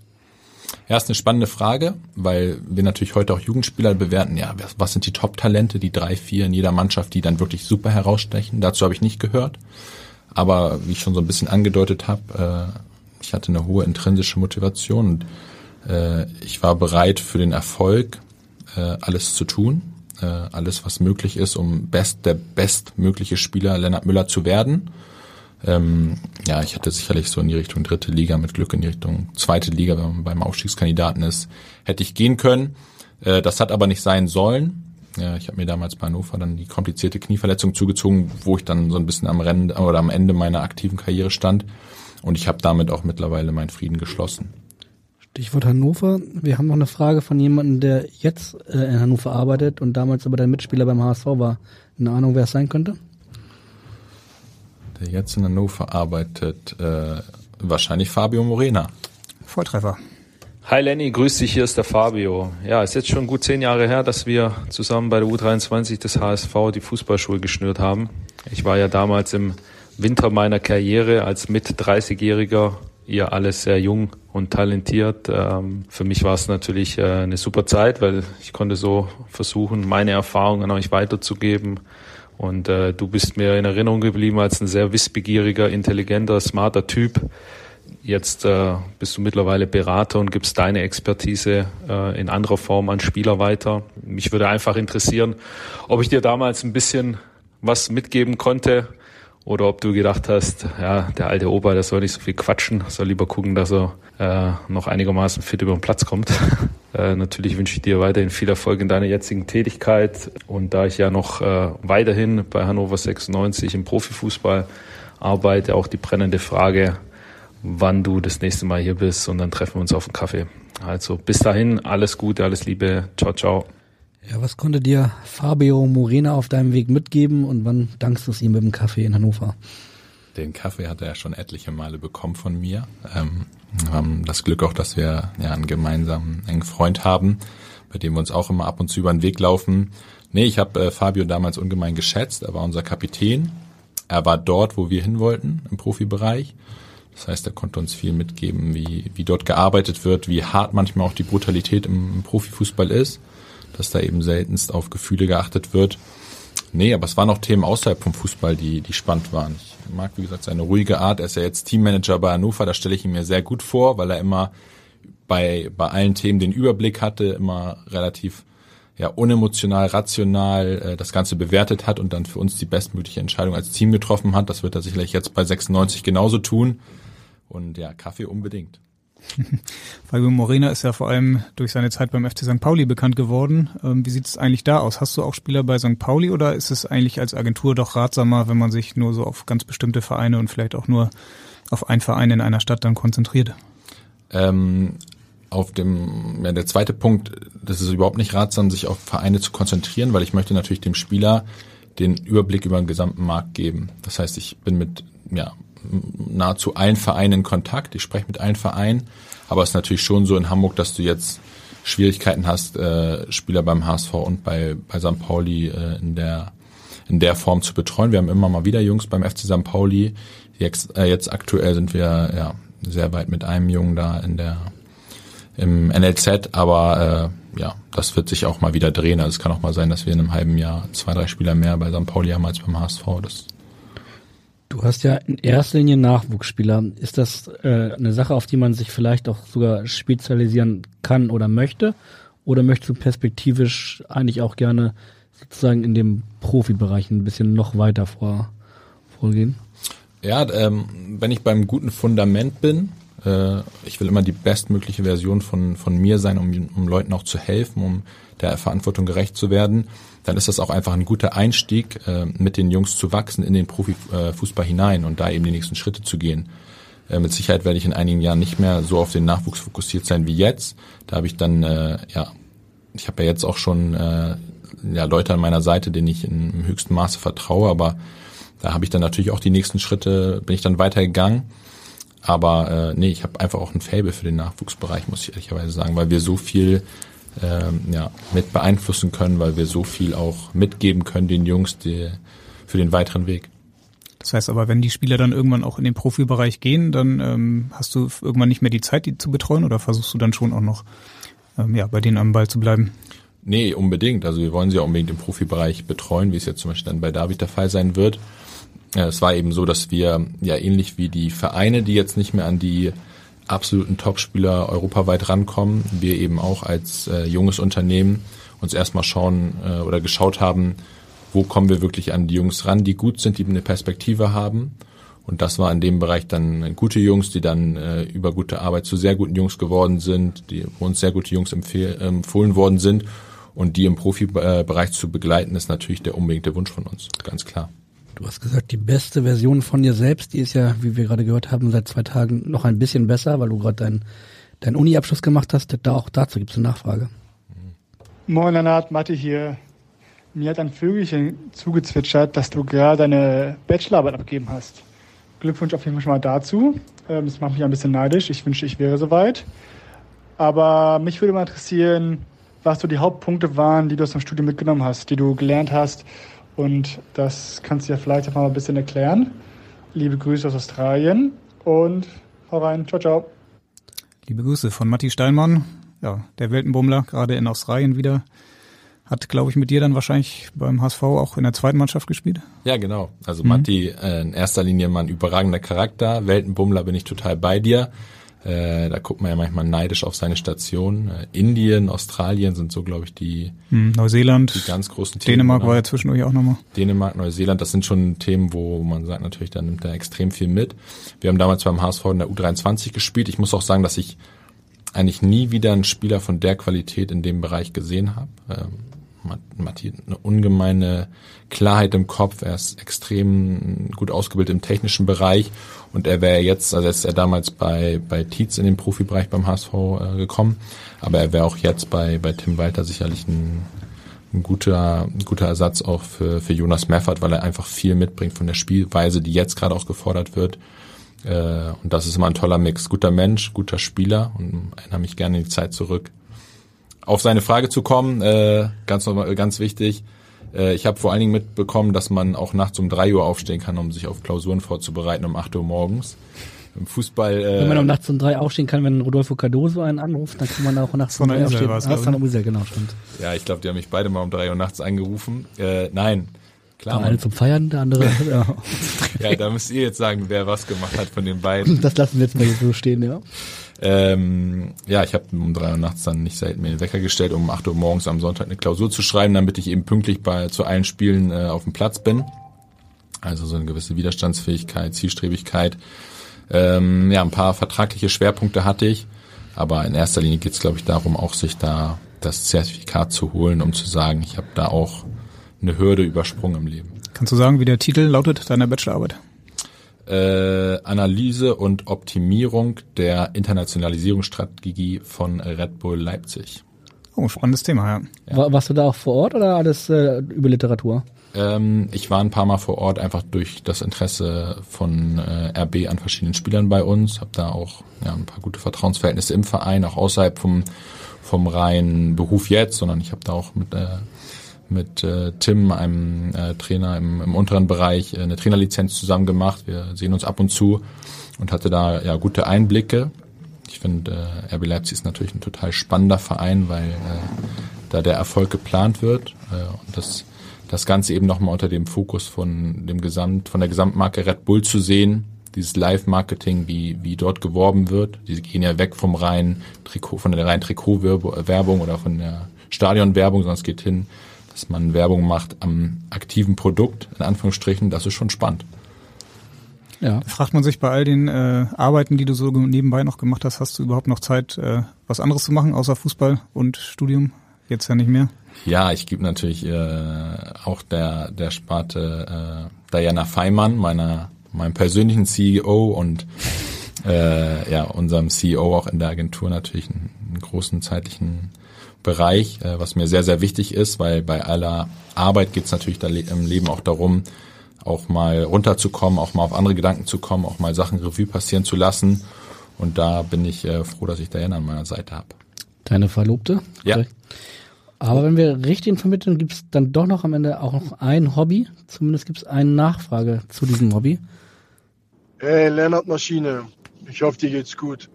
Ja, ist eine spannende Frage, weil wir natürlich heute auch Jugendspieler bewerten, ja, was sind die Top-Talente, die drei, vier in jeder Mannschaft, die dann wirklich super herausstechen. Dazu habe ich nicht gehört. Aber wie ich schon so ein bisschen angedeutet habe, äh, ich hatte eine hohe intrinsische Motivation und Äh, ich war bereit für den Erfolg äh, alles zu tun, alles was möglich ist, um best der bestmögliche Spieler Lennart Müller zu werden. Ähm, ja, ich hätte sicherlich so in die Richtung dritte Liga mit Glück in die Richtung zweite Liga, wenn man beim Aufstiegskandidaten ist, hätte ich gehen können. Äh, das hat aber nicht sein sollen. Ja, ich habe mir damals bei Hannover dann die komplizierte Knieverletzung zugezogen, wo ich dann so ein bisschen am Rennen oder am Ende meiner aktiven Karriere stand. Und ich habe damit auch mittlerweile meinen Frieden geschlossen. Stichwort Hannover. Wir haben noch eine Frage von jemandem, der jetzt äh, in Hannover arbeitet und damals aber dein Mitspieler beim HSV war. Eine Ahnung, wer es sein könnte? Jetzt in Hannover arbeitet, äh, wahrscheinlich Fabio Morena. Volltreffer. Hi Lenny, grüß dich, hier ist der Fabio. Ja, ist jetzt schon gut zehn Jahre her, dass wir zusammen bei der U23 des HSV die Fußballschuhe geschnürt haben. Ich war ja damals im Winter meiner Karriere als mit 30-Jähriger, ihr alles sehr jung und talentiert. Ähm, für mich war es natürlich äh, eine super Zeit, weil ich konnte so versuchen, meine Erfahrungen an euch weiterzugeben. Und äh, du bist mir in Erinnerung geblieben als ein sehr wissbegieriger, intelligenter, smarter Typ, Jetzt äh, bist du mittlerweile Berater und gibst deine Expertise äh, in anderer Form an Spieler weiter. Mich würde einfach interessieren, ob ich dir damals ein bisschen was mitgeben konnte oder ob du gedacht hast, ja, der alte Opa, der soll nicht so viel quatschen, soll lieber gucken, dass er äh, noch einigermaßen fit über den Platz kommt. äh, natürlich wünsche ich dir weiterhin viel Erfolg in deiner jetzigen Tätigkeit und da ich ja noch äh, weiterhin bei Hannover 96 im Profifußball arbeite, auch die brennende Frage, wann du das nächste Mal hier bist und dann treffen wir uns auf einen Kaffee. Also bis dahin, alles Gute, alles Liebe, ciao, ciao. Ja, was konnte dir Fabio Morena auf deinem Weg mitgeben und wann dankst du es ihm mit dem Kaffee in Hannover? Den Kaffee hat er schon etliche Male bekommen von mir. Ähm, wir haben das Glück auch, dass wir ja einen gemeinsamen engen Freund haben, bei dem wir uns auch immer ab und zu über den Weg laufen. Nee, ich habe äh, Fabio damals ungemein geschätzt. Er war unser Kapitän. Er war dort, wo wir hin wollten, im Profibereich. Das heißt, er konnte uns viel mitgeben, wie, wie dort gearbeitet wird, wie hart manchmal auch die Brutalität im, im Profifußball ist, dass da eben seltenst auf Gefühle geachtet wird. Nee, aber es waren auch Themen außerhalb vom Fußball, die, die spannend waren. Ich mag, wie gesagt, seine ruhige Art. Er ist ja jetzt Teammanager bei Hannover, da stelle ich ihn mir sehr gut vor, weil er immer bei, bei allen Themen den Überblick hatte, immer relativ ja, unemotional, rational äh, das Ganze bewertet hat und dann für uns die bestmögliche Entscheidung als Team getroffen hat. Das wird er sicherlich jetzt bei 96 genauso tun. Und ja, Kaffee unbedingt. Fabio Morena ist ja vor allem durch seine Zeit beim FC St. Pauli bekannt geworden. Ähm, wie sieht es eigentlich da aus? Hast du auch Spieler bei St. Pauli oder ist es eigentlich als Agentur doch ratsamer, wenn man sich nur so auf ganz bestimmte Vereine und vielleicht auch nur auf einen Verein in einer Stadt dann konzentriert? Ähm, auf dem, ja, der zweite Punkt, das ist überhaupt nicht ratsam, sich auf Vereine zu konzentrieren, weil ich möchte natürlich dem Spieler den Überblick über den gesamten Markt geben. Das heißt, ich bin mit ja, nahezu allen Vereinen in Kontakt. Ich spreche mit allen Vereinen, aber es ist natürlich schon so in Hamburg, dass du jetzt Schwierigkeiten hast, äh, Spieler beim HSV und bei, bei St. Pauli äh, in der in der Form zu betreuen. Wir haben immer mal wieder Jungs beim FC St. Pauli. Jetzt, äh, jetzt aktuell sind wir ja sehr weit mit einem Jungen da in der im NLZ, aber äh, ja, das wird sich auch mal wieder drehen. Also es kann auch mal sein, dass wir in einem halben Jahr zwei, drei Spieler mehr bei St. Pauli haben als beim HSV. Das Du hast ja in erster Linie Nachwuchsspieler. Ist das äh, eine Sache, auf die man sich vielleicht auch sogar spezialisieren kann oder möchte? Oder möchtest du perspektivisch eigentlich auch gerne sozusagen in dem Profibereich ein bisschen noch weiter vor, vorgehen? Ja, ähm, wenn ich beim guten Fundament bin, äh, ich will immer die bestmögliche Version von, von mir sein, um, um Leuten auch zu helfen, um der Verantwortung gerecht zu werden, dann ist das auch einfach ein guter Einstieg, äh, mit den Jungs zu wachsen in den Profifußball hinein und da eben die nächsten Schritte zu gehen. Äh, mit Sicherheit werde ich in einigen Jahren nicht mehr so auf den Nachwuchs fokussiert sein wie jetzt. Da habe ich dann, äh, ja, ich habe ja jetzt auch schon äh, ja, Leute an meiner Seite, denen ich im höchsten Maße vertraue, aber da habe ich dann natürlich auch die nächsten Schritte, bin ich dann weitergegangen. Aber äh, nee, ich habe einfach auch ein Faible für den Nachwuchsbereich, muss ich ehrlicherweise sagen, weil wir so viel ähm, ja, mit beeinflussen können, weil wir so viel auch mitgeben können den Jungs die, für den weiteren Weg. Das heißt aber, wenn die Spieler dann irgendwann auch in den Profibereich gehen, dann ähm, hast du irgendwann nicht mehr die Zeit, die zu betreuen oder versuchst du dann schon auch noch ähm, ja, bei denen am Ball zu bleiben? Nee, unbedingt. Also wir wollen sie auch unbedingt im Profibereich betreuen, wie es jetzt zum Beispiel dann bei David der Fall sein wird. Ja, es war eben so, dass wir ja ähnlich wie die Vereine, die jetzt nicht mehr an die absoluten Topspieler europaweit rankommen. Wir eben auch als äh, junges Unternehmen uns erstmal schauen äh, oder geschaut haben, wo kommen wir wirklich an die Jungs ran, die gut sind, die eine Perspektive haben. Und das war in dem Bereich dann gute Jungs, die dann äh, über gute Arbeit zu sehr guten Jungs geworden sind, die uns sehr gute Jungs empfohlen worden sind. Und die im Profibereich zu begleiten, ist natürlich der unbedingte Wunsch von uns, ganz klar. Du hast gesagt, die beste Version von dir selbst, die ist ja, wie wir gerade gehört haben, seit zwei Tagen noch ein bisschen besser, weil du gerade deinen dein Uni-Abschluss gemacht hast. Da auch dazu gibt es eine Nachfrage. Moin Lennart, Matti hier. Mir hat ein Vögelchen zugezwitschert, dass du gerade deine Bachelorarbeit abgegeben hast. Glückwunsch auf jeden Fall schon mal dazu. Ähm, das macht mich ein bisschen neidisch. Ich wünschte, ich wäre soweit. Aber mich würde mal interessieren, was so die Hauptpunkte waren, die du aus dem Studium mitgenommen hast, die du gelernt hast. Und das kannst du ja vielleicht auch mal ein bisschen erklären. Liebe Grüße aus Australien und hau rein. Ciao, ciao. Liebe Grüße von Matti Steinmann, ja, der Weltenbummler, gerade in Australien wieder. Hat, glaube ich, mit dir dann wahrscheinlich beim HSV auch in der zweiten Mannschaft gespielt? Ja, genau. Also mhm. Matti, äh, in erster Linie mal ein überragender Charakter. Weltenbummler bin ich total bei dir. Äh, da guckt man ja manchmal neidisch auf seine Station. Äh, Indien, Australien sind so, glaube ich, die hm, Neuseeland, die ganz großen Themen. Dänemark war ja zwischendurch auch nochmal. Dänemark, Neuseeland, das sind schon Themen, wo man sagt natürlich, da nimmt er extrem viel mit. Wir haben damals beim HSV in der U23 gespielt. Ich muss auch sagen, dass ich eigentlich nie wieder einen Spieler von der Qualität in dem Bereich gesehen habe. Ähm, Matti eine ungemeine Klarheit im Kopf. Er ist extrem gut ausgebildet im technischen Bereich und er wäre jetzt, also ist er damals bei bei Tietz in den Profibereich beim HSV äh, gekommen, aber er wäre auch jetzt bei bei Tim Walter sicherlich ein, ein guter ein guter Ersatz auch für für Jonas Meffert, weil er einfach viel mitbringt von der Spielweise, die jetzt gerade auch gefordert wird. Äh, und das ist immer ein toller Mix. Guter Mensch, guter Spieler und erinnere mich gerne in die Zeit zurück auf seine Frage zu kommen, äh, ganz normal, ganz wichtig. Äh, ich habe vor allen Dingen mitbekommen, dass man auch nachts um drei Uhr aufstehen kann, um sich auf Klausuren vorzubereiten, um acht Uhr morgens. Im Fußball. Äh, wenn man um nachts um drei aufstehen kann, wenn Rodolfo Cardoso einen anruft, dann kann man auch nachts um drei aufstehen. Was, ah, von der User, genau, stimmt. Ja, ich glaube, die haben mich beide mal um drei Uhr nachts angerufen. Äh, nein, klar. Der eine zum Feiern, der andere. ja. ja, da müsst ihr jetzt sagen, wer was gemacht hat von den beiden. Das lassen wir jetzt mal so stehen, ja. Ähm, ja, ich habe um drei Uhr nachts dann nicht selten mir den Wecker gestellt, um acht Uhr morgens am Sonntag eine Klausur zu schreiben, damit ich eben pünktlich bei zu allen Spielen äh, auf dem Platz bin. Also so eine gewisse Widerstandsfähigkeit, Zielstrebigkeit. Ähm, ja, ein paar vertragliche Schwerpunkte hatte ich, aber in erster Linie geht es, glaube ich, darum, auch sich da das Zertifikat zu holen, um zu sagen, ich habe da auch eine Hürde übersprungen im Leben. Kannst du sagen, wie der Titel lautet deiner Bachelorarbeit? Äh, Analyse und Optimierung der Internationalisierungsstrategie von Red Bull Leipzig. Oh, spannendes Thema, ja. ja. War, warst du da auch vor Ort oder alles äh, über Literatur? Ähm, ich war ein paar Mal vor Ort, einfach durch das Interesse von äh, RB an verschiedenen Spielern bei uns. Habe da auch ja, ein paar gute Vertrauensverhältnisse im Verein, auch außerhalb vom vom reinen Beruf jetzt, sondern ich habe da auch mit äh, mit äh, Tim, einem äh, Trainer im, im unteren Bereich, äh, eine Trainerlizenz zusammen gemacht. Wir sehen uns ab und zu und hatte da ja gute Einblicke. Ich finde, äh, RB Leipzig ist natürlich ein total spannender Verein, weil äh, da der Erfolg geplant wird äh, und das das Ganze eben nochmal unter dem Fokus von dem Gesamt, von der Gesamtmarke Red Bull zu sehen, dieses Live-Marketing, wie, wie dort geworben wird. Die gehen ja weg vom reinen Trikot, von der reinen Trikotwerbung oder von der Stadionwerbung, sondern es geht hin dass man Werbung macht am aktiven Produkt, in Anführungsstrichen, das ist schon spannend. Ja. Fragt man sich bei all den äh, Arbeiten, die du so nebenbei noch gemacht hast, hast du überhaupt noch Zeit, äh, was anderes zu machen, außer Fußball und Studium? Jetzt ja nicht mehr. Ja, ich gebe natürlich äh, auch der, der Sparte äh, Diana Feimann, meiner, meinem persönlichen CEO und äh, ja, unserem CEO auch in der Agentur natürlich einen, einen großen zeitlichen Bereich, äh, was mir sehr, sehr wichtig ist, weil bei aller Arbeit geht es natürlich da im Leben auch darum, auch mal runterzukommen, auch mal auf andere Gedanken zu kommen, auch mal Sachen Revue passieren zu lassen. Und da bin ich äh, froh, dass ich Diana an meiner Seite habe. Deine Verlobte? Ja. Aber wenn wir richtig vermitteln, gibt es dann doch noch am Ende auch noch ein Hobby. Zumindest gibt es eine Nachfrage zu diesem Hobby. Hey, Lennart Maschine. Ich hoffe, dir geht's gut.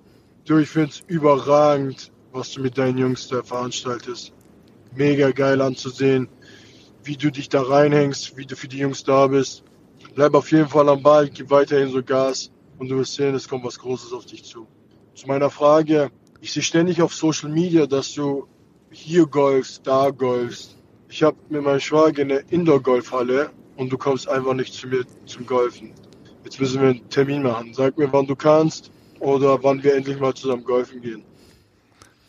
Du, ich find's überragend, was du mit deinen Jungs da veranstaltest. Mega geil anzusehen, wie du dich da reinhängst, wie du für die Jungs da bist. Bleib auf jeden Fall am Ball, gib weiterhin so Gas und du wirst sehen, es kommt was Großes auf dich zu. zu meiner Frage. Ich sehe ständig auf Social Media, dass du hier golfst, da golfst. Ich habe mit meinem Schwager eine Indoor-Golfhalle und du kommst einfach nicht zu mir zum Golfen. Jetzt müssen wir einen Termin machen. Sag mir, wann du kannst oder wann wir endlich mal zusammen golfen gehen.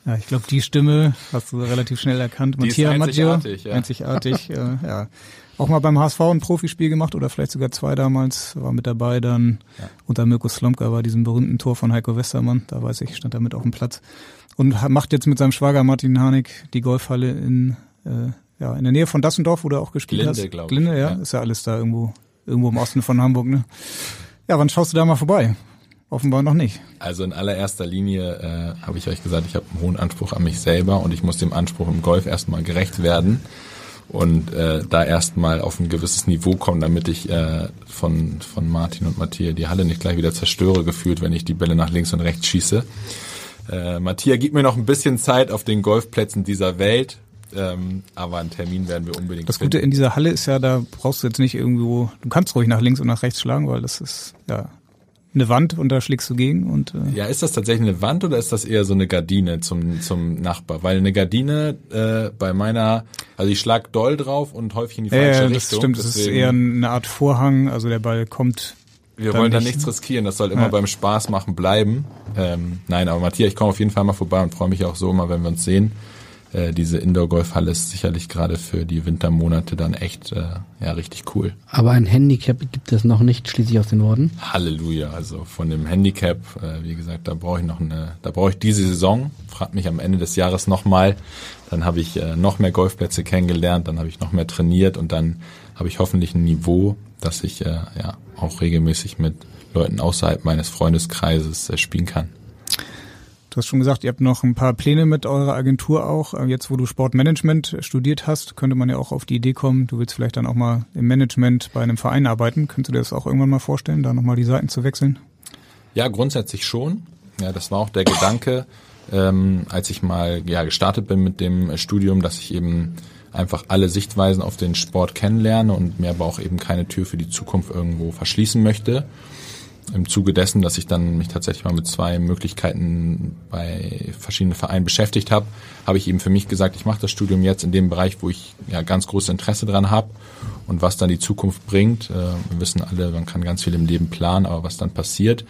Ja, ich glaube, die Stimme hast du relativ schnell erkannt. Die ist Matthias Maggio, einzigartig, ja. einzigartig äh, ja. Auch mal beim HSV ein Profispiel gemacht oder vielleicht sogar zwei damals, war mit dabei dann Ja. unter Mirko Slomka bei diesem berühmten Tor von Heiko Westermann, da weiß ich, stand er mit auf dem Platz und macht jetzt mit seinem Schwager Martin Harnik die Golfhalle in äh, ja in der Nähe von Dassendorf, wo du auch gespielt Glinde, hast. Glinde, ja, Ja. ist ja alles da irgendwo irgendwo im Osten von Hamburg, ne? Ja, wann schaust du da mal vorbei? Offenbar noch nicht. Also in allererster Linie äh, habe ich euch gesagt, ich habe einen hohen Anspruch an mich selber und ich muss dem Anspruch im Golf erstmal gerecht werden und äh, da erstmal auf ein gewisses Niveau kommen, damit ich äh, von, von Martin und Matthias die Halle nicht gleich wieder zerstöre, gefühlt, wenn ich die Bälle nach links und rechts schieße. Äh, Matthias, gib mir noch ein bisschen Zeit auf den Golfplätzen dieser Welt, ähm, aber einen Termin werden wir unbedingt Das Gute in dieser Halle ist ja, da brauchst du jetzt nicht irgendwo, du kannst ruhig nach links und nach rechts schlagen, weil das ist ja eine Wand und da schlägst du gegen und äh, Ja, ist das tatsächlich eine Wand oder ist das eher so eine Gardine zum, zum Nachbar? Weil eine Gardine äh, bei meiner, also ich schlag doll drauf und häufig in die falsche ja, Richtung. das stimmt, das ist eher eine Art Vorhang, also der Ball kommt. Wir wollen da nicht- nichts riskieren, das soll immer Ja. beim Spaß machen bleiben. Ähm, nein, aber Matthias, ich komme auf jeden Fall mal vorbei und freue mich auch so immer, wenn wir uns sehen. Äh, diese Indoor-Golfhalle ist sicherlich gerade für die Wintermonate dann echt äh, ja richtig cool. Aber ein Handicap gibt es noch nicht, schließlich aus den Worten. Halleluja. Also von dem Handicap, äh, wie gesagt, da brauche ich noch eine, da brauche ich diese Saison. Fragt mich am Ende des Jahres nochmal. Dann habe ich äh, noch mehr Golfplätze kennengelernt, dann habe ich noch mehr trainiert und dann habe ich hoffentlich ein Niveau, dass ich äh, ja auch regelmäßig mit Leuten außerhalb meines Freundeskreises äh, spielen kann. Du hast schon gesagt, ihr habt noch ein paar Pläne mit eurer Agentur auch. Äh, Jetzt, wo du Sportmanagement studiert hast, könnte man ja auch auf die Idee kommen, du willst vielleicht dann auch mal im Management bei einem Verein arbeiten. Könntest du dir das auch irgendwann mal vorstellen, da nochmal die Seiten zu wechseln? Ja, grundsätzlich schon. Ja, das war auch der Gedanke, ähm, als ich mal ja, gestartet bin mit dem Studium, dass ich eben einfach alle Sichtweisen auf den Sport kennenlerne und mir aber auch eben keine Tür für die Zukunft irgendwo verschließen möchte. Im Zuge dessen, dass ich dann mich tatsächlich mal mit zwei Möglichkeiten bei verschiedenen Vereinen beschäftigt habe, habe ich eben für mich gesagt, ich mache das Studium jetzt in dem Bereich, wo ich ja ganz großes Interesse dran habe und was dann die Zukunft bringt. Äh, wir wissen alle, man kann ganz viel im Leben planen, aber was dann passiert,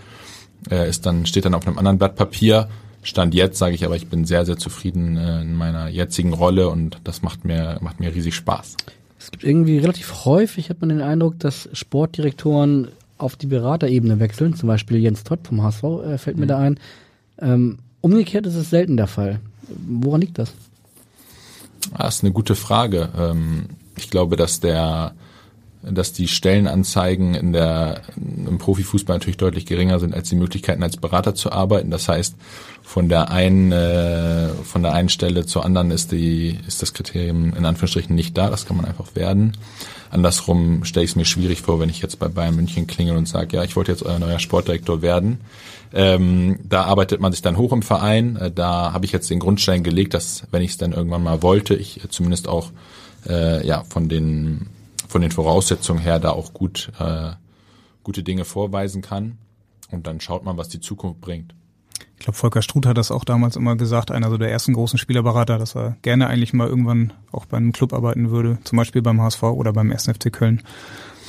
äh, ist dann steht dann auf einem anderen Blatt Papier. Stand jetzt sage ich aber, ich bin sehr sehr zufrieden äh, in meiner jetzigen Rolle und das macht mir macht mir riesig Spaß. Es gibt irgendwie relativ häufig, hat man den Eindruck, dass Sportdirektoren auf die Beraterebene wechseln. Zum Beispiel Jens Todd vom HSV äh, fällt mir da ein. Ähm, umgekehrt ist es selten der Fall. Woran liegt das? Ah, ist eine gute Frage. Ähm, ich glaube, dass der, dass die Stellenanzeigen in der, im Profifußball natürlich deutlich geringer sind als die Möglichkeiten als Berater zu arbeiten. Das heißt, von der einen, äh, von der einen Stelle zur anderen ist die, ist das Kriterium in Anführungsstrichen nicht da. Das kann man einfach werden. Andersrum stelle ich es mir schwierig vor, wenn ich jetzt bei Bayern München klingel und sage, ja, ich wollte jetzt euer neuer Sportdirektor werden. Ähm, da arbeitet man sich dann hoch im Verein. Äh, da habe ich jetzt den Grundstein gelegt, dass, wenn ich es dann irgendwann mal wollte, ich äh, zumindest auch äh, ja von den von den Voraussetzungen her da auch gut äh, gute Dinge vorweisen kann. Und dann schaut man, was die Zukunft bringt. Ich glaube, Volker Struth hat das auch damals immer gesagt, einer so der ersten großen Spielerberater, dass er gerne eigentlich mal irgendwann auch bei einem Club arbeiten würde, zum Beispiel beim HSV oder beim 1. FC Köln.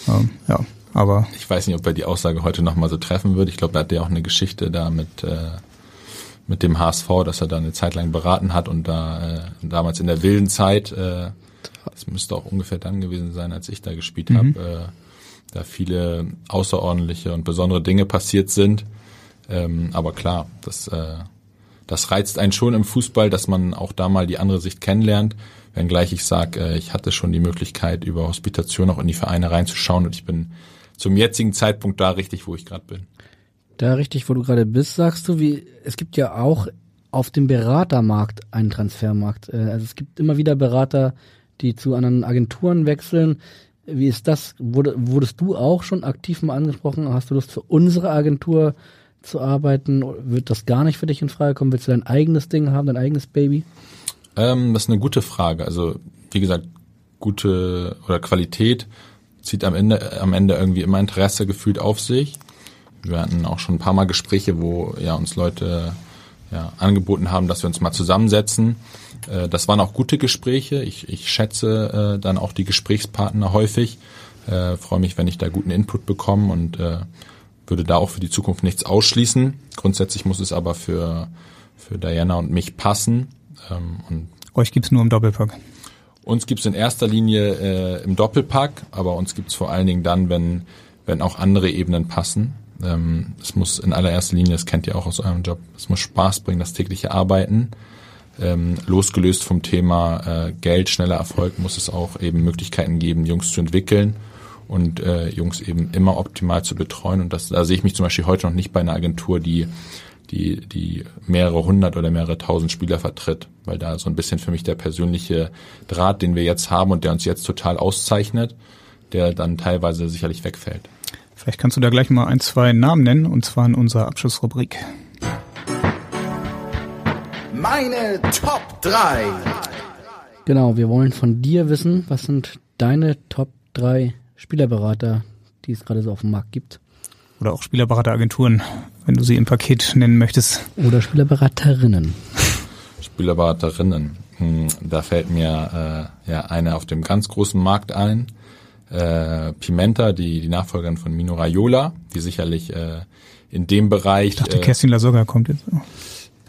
Ähm, ja, aber Ich weiß nicht, ob er die Aussage heute nochmal so treffen würde. Ich glaube, er hat ja auch eine Geschichte da mit, äh, mit dem HSV, dass er da eine Zeit lang beraten hat und da äh, damals in der wilden Zeit, äh, das müsste auch ungefähr dann gewesen sein, als ich da gespielt Mhm. habe, äh, da viele außerordentliche und besondere Dinge passiert sind. Ähm, aber klar, das, äh, das reizt einen schon im Fußball, dass man auch da mal die andere Sicht kennenlernt. Wenngleich ich sage, äh, ich hatte schon die Möglichkeit, über Hospitation auch in die Vereine reinzuschauen und ich bin zum jetzigen Zeitpunkt da richtig, wo ich gerade bin. Da richtig, wo du gerade bist, sagst du, wie es gibt ja auch auf dem Beratermarkt einen Transfermarkt. Äh, Also es gibt immer wieder Berater, die zu anderen Agenturen wechseln. Wie ist das? Wurde, wurdest du auch schon aktiv mal angesprochen? Hast du Lust für unsere Agentur zu arbeiten? Wird das gar nicht für dich in Frage kommen? Willst du dein eigenes Ding haben, dein eigenes Baby? Ähm, das ist eine gute Frage. Also wie gesagt, gute oder Qualität zieht am Ende am Ende irgendwie immer Interesse gefühlt auf sich. Wir hatten auch schon ein paar Mal Gespräche, wo ja uns Leute ja, angeboten haben, dass wir uns mal zusammensetzen. Äh, das waren auch gute Gespräche. Ich, ich schätze äh, dann auch die Gesprächspartner häufig. Äh, freue mich, wenn ich da guten Input bekomme und äh, würde da auch für die Zukunft nichts ausschließen. Grundsätzlich muss es aber für, für Diana und mich passen. Ähm, und Euch gibt's nur im Doppelpack. Uns gibt's in erster Linie äh, im Doppelpack, aber uns gibt's vor allen Dingen dann, wenn, wenn auch andere Ebenen passen. Ähm, es muss in allererster Linie, das kennt ihr auch aus eurem Job, es muss Spaß bringen, das tägliche Arbeiten. Ähm, losgelöst vom Thema äh, Geld, schneller Erfolg, muss es auch eben Möglichkeiten geben, Jungs zu entwickeln und äh, Jungs eben immer optimal zu betreuen. Und das, da sehe ich mich zum Beispiel heute noch nicht bei einer Agentur, die die, die mehrere hundert oder mehrere tausend Spieler vertritt, weil da so ein bisschen für mich der persönliche Draht, den wir jetzt haben und der uns jetzt total auszeichnet, der dann teilweise sicherlich wegfällt. Vielleicht kannst du da gleich mal ein, zwei Namen nennen, und zwar in unserer Abschlussrubrik. Meine Top 3. Genau, wir wollen von dir wissen, was sind deine Top 3 Spielerberater, die es gerade so auf dem Markt gibt. Oder auch Spielerberateragenturen, wenn du sie im Paket nennen möchtest. Oder Spielerberaterinnen. Spielerberaterinnen. Hm, da fällt mir äh, ja eine auf dem ganz großen Markt ein äh, Pimenta, die, die Nachfolgerin von Mino Raiola, die sicherlich äh, in dem Bereich. Ich dachte, äh, Kerstin Lasogga kommt jetzt.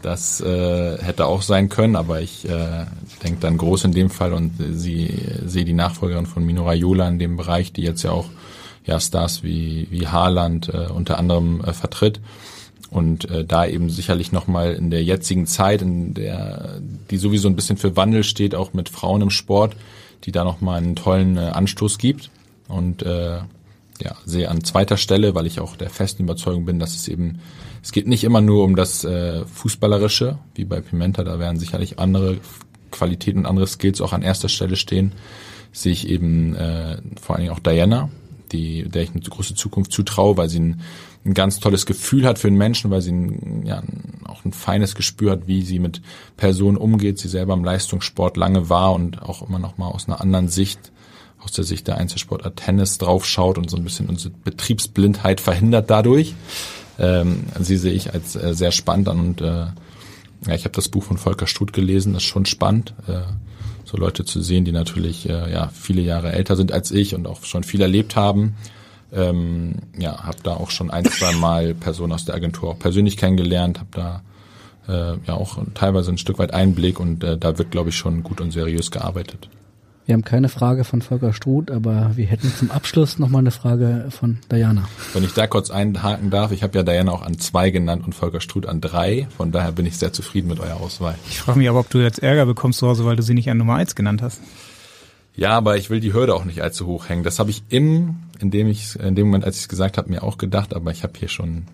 Das äh, hätte auch sein können, aber ich äh, denke dann groß in dem Fall und äh, sie äh, sehe die Nachfolgerin von Mino Raiola in dem Bereich, die jetzt ja auch ja Stars wie wie Haaland äh, unter anderem äh, vertritt und äh, da eben sicherlich nochmal in der jetzigen Zeit, in der die sowieso ein bisschen für Wandel steht, auch mit Frauen im Sport, die da nochmal einen tollen äh, Anstoß gibt. Und äh, ja, sehe an zweiter Stelle, weil ich auch der festen Überzeugung bin, dass es eben, es geht nicht immer nur um das äh, Fußballerische, wie bei Pimenta, da werden sicherlich andere Qualitäten und andere Skills auch an erster Stelle stehen, sehe ich eben äh, vor allen Dingen auch Diana, die, der ich eine große Zukunft zutraue, weil sie ein, ein ganz tolles Gefühl hat für den Menschen, weil sie ein, ja, auch ein feines Gespür hat, wie sie mit Personen umgeht. Sie selber im Leistungssport lange war und auch immer noch mal aus einer anderen Sicht, aus der Sicht der Einzelsportart Tennis draufschaut und so ein bisschen unsere Betriebsblindheit verhindert dadurch. Ähm, sie sehe ich als äh, sehr spannend an und äh, ja, ich habe das Buch von Volker Struth gelesen, das ist schon spannend. Äh, so Leute zu sehen, die natürlich äh, ja viele Jahre älter sind als ich und auch schon viel erlebt haben. Ähm, ja, habe da auch schon ein, zwei Mal Personen aus der Agentur auch persönlich kennengelernt, habe da äh, ja auch teilweise ein Stück weit Einblick und äh, da wird, glaube ich, schon gut und seriös gearbeitet. Wir haben keine Frage von Volker Struth, aber wir hätten zum Abschluss nochmal eine Frage von Diana. Wenn ich da kurz einhaken darf, ich habe ja Diana auch an zwei genannt und Volker Struth an drei. Von daher bin ich sehr zufrieden mit eurer Auswahl. Ich frage mich aber, ob du jetzt Ärger bekommst zu Hause, weil du sie nicht an Nummer eins genannt hast. Ja, aber ich will die Hürde auch nicht allzu hoch hängen. Das habe ich im, in dem ich, in dem Moment, als ich es gesagt habe, mir auch gedacht, aber ich habe hier schon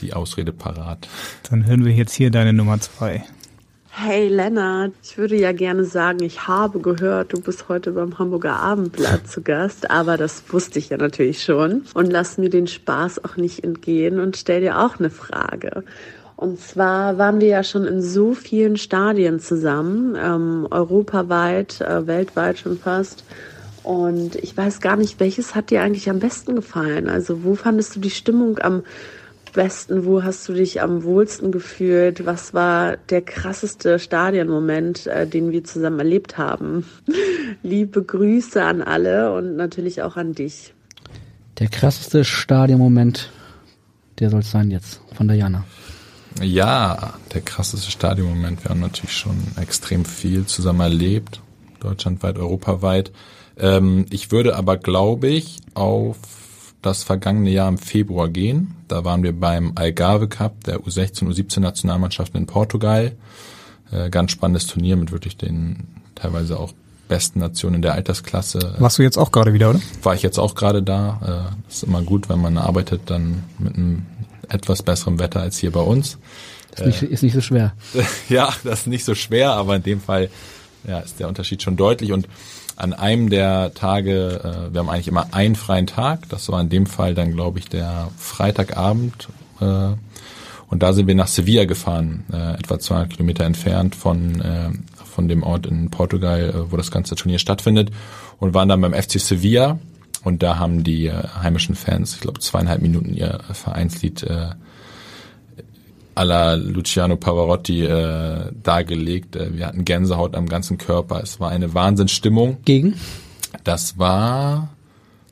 die Ausrede parat. Dann hören wir jetzt hier deine Nummer zwei. Hey Lennart, ich würde ja gerne sagen, ich habe gehört, du bist heute beim Hamburger Abendblatt zu Gast, aber das wusste ich ja natürlich schon. Und lass mir den Spaß auch nicht entgehen und stell dir auch eine Frage. Und zwar waren wir ja schon in so vielen Stadien zusammen, ähm, europaweit, äh, weltweit schon fast. Und ich weiß gar nicht, welches hat dir eigentlich am besten gefallen? Also wo fandest du die Stimmung am besten? Wo hast du dich am wohlsten gefühlt? Was war der krasseste Stadionmoment, äh, den wir zusammen erlebt haben? Liebe Grüße an alle und natürlich auch an dich. Der krasseste Stadionmoment, der soll es sein jetzt, von Diana. Ja, der krasseste Stadionmoment. Wir haben natürlich schon extrem viel zusammen erlebt, deutschlandweit, europaweit. Ähm, ich würde aber, glaube ich, auf das vergangene Jahr im Februar gehen. Da waren wir beim Algarve Cup der U16, U17 Nationalmannschaften in Portugal. Äh, ganz spannendes Turnier mit wirklich den teilweise auch besten Nationen der Altersklasse. Warst du jetzt auch gerade wieder, oder? War ich jetzt auch gerade da. Äh, ist immer gut, wenn man arbeitet, dann mit einem etwas besserem Wetter als hier bei uns. Ist nicht, ist nicht so schwer. ja, das ist nicht so schwer, aber in dem Fall ja, ist der Unterschied schon deutlich und an einem der Tage, äh, wir haben eigentlich immer einen freien Tag, das war in dem Fall dann, glaube ich, der Freitagabend. Äh, und da sind wir nach Sevilla gefahren, äh, etwa 200 Kilometer entfernt von, äh, von dem Ort in Portugal, äh, wo das ganze Turnier stattfindet. Und waren dann beim FC Sevilla. Und da haben die äh, heimischen Fans, ich glaube, zweieinhalb Minuten ihr Vereinslied äh, alla Luciano Pavarotti äh, dargelegt. Äh, wir hatten Gänsehaut am ganzen Körper. Es war eine Wahnsinnsstimmung. Gegen? Das war,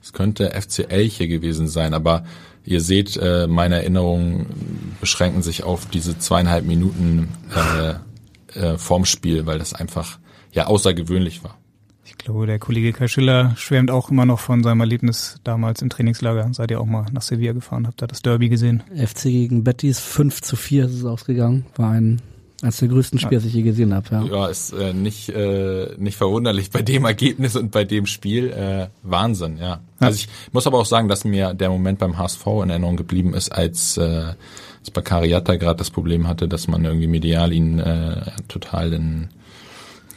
es könnte FC Elche gewesen sein, aber ihr seht, äh, meine Erinnerungen beschränken sich auf diese zweieinhalb Minuten äh, äh, vorm Spiel, weil das einfach ja außergewöhnlich war. Ich glaube, der Kollege Kai Schiller schwärmt auch immer noch von seinem Erlebnis damals im Trainingslager. Seid ihr auch mal nach Sevilla gefahren, habt da das Derby gesehen? FC gegen Betis, 5 zu 4 ist es ausgegangen. War ein eines der größten Spiele, das ich je gesehen habe. Ja, ja ist äh, nicht, äh, nicht verwunderlich bei dem Ergebnis und bei dem Spiel. Äh, Wahnsinn, ja. ja. Also ich muss aber auch sagen, dass mir der Moment beim HSV in Erinnerung geblieben ist, als, äh, als Bakariata gerade das Problem hatte, dass man irgendwie medial ihn äh, total in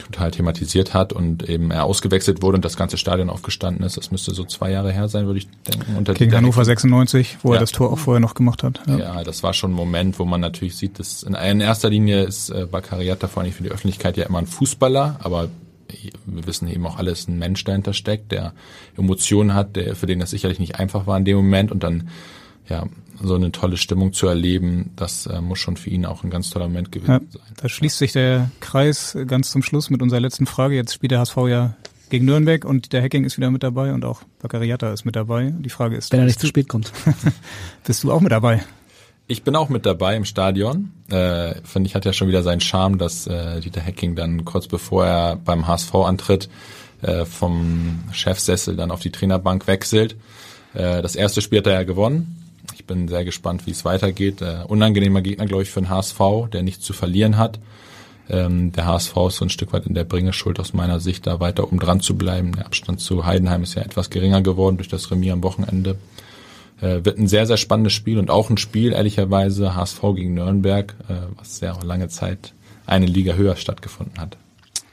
total thematisiert hat und eben er ausgewechselt wurde und das ganze Stadion aufgestanden ist. Das müsste so zwei Jahre her sein, würde ich denken. Unter Gegen Hannover 96, wo ja. er das Tor auch vorher noch gemacht hat. Ja. ja. das war schon ein Moment, wo man natürlich sieht, dass in, in erster Linie ist äh, Bakariata vor allem für die Öffentlichkeit ja immer ein Fußballer, aber wir wissen eben auch alles, ein Mensch dahinter steckt, der Emotionen hat, der, für den das sicherlich nicht einfach war in dem Moment und dann ja, so eine tolle Stimmung zu erleben, das äh, muss schon für ihn auch ein ganz toller Moment gewesen ja, sein. Da schließt sich der Kreis ganz zum Schluss mit unserer letzten Frage. Jetzt spielt der HSV ja gegen Nürnberg und der Hacking ist wieder mit dabei und auch Bakariata ist mit dabei. Die Frage ist, wenn er nicht zu spät kommt, bist du auch mit dabei? Ich bin auch mit dabei im Stadion. Äh, Finde ich, hat ja schon wieder seinen Charme, dass äh, Dieter Hacking dann kurz bevor er beim HSV antritt, äh, vom Chefsessel dann auf die Trainerbank wechselt. Äh, das erste Spiel hat er ja gewonnen ich bin sehr gespannt, wie es weitergeht. Äh, unangenehmer Gegner, glaube ich, für den HSV, der nichts zu verlieren hat. Ähm, der HSV ist so ein Stück weit in der Bringeschuld aus meiner Sicht, da weiter oben dran zu bleiben. Der Abstand zu Heidenheim ist ja etwas geringer geworden durch das Remis am Wochenende. Äh, wird ein sehr, sehr spannendes Spiel und auch ein Spiel, ehrlicherweise, HSV gegen Nürnberg, äh, was sehr lange Zeit eine Liga höher stattgefunden hat.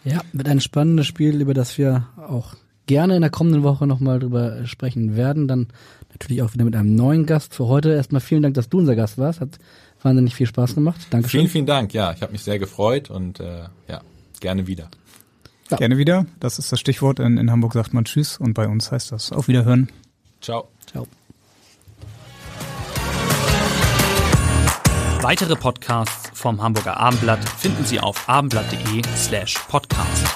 Ja, wird ein spannendes Spiel, über das wir auch gerne in der kommenden Woche nochmal drüber sprechen werden. Dann natürlich auch wieder mit einem neuen Gast. Für heute erstmal vielen Dank, dass du unser Gast warst. Hat wahnsinnig viel Spaß gemacht. Dankeschön. Vielen, vielen Dank. Ja, ich habe mich sehr gefreut und äh, ja, gerne wieder. Ja. Gerne wieder. Das ist das Stichwort. In, in Hamburg sagt man Tschüss und bei uns heißt das Auf Wiederhören. Ciao. Ciao. Weitere Podcasts vom Hamburger Abendblatt finden Sie auf abendblatt.de slash podcast.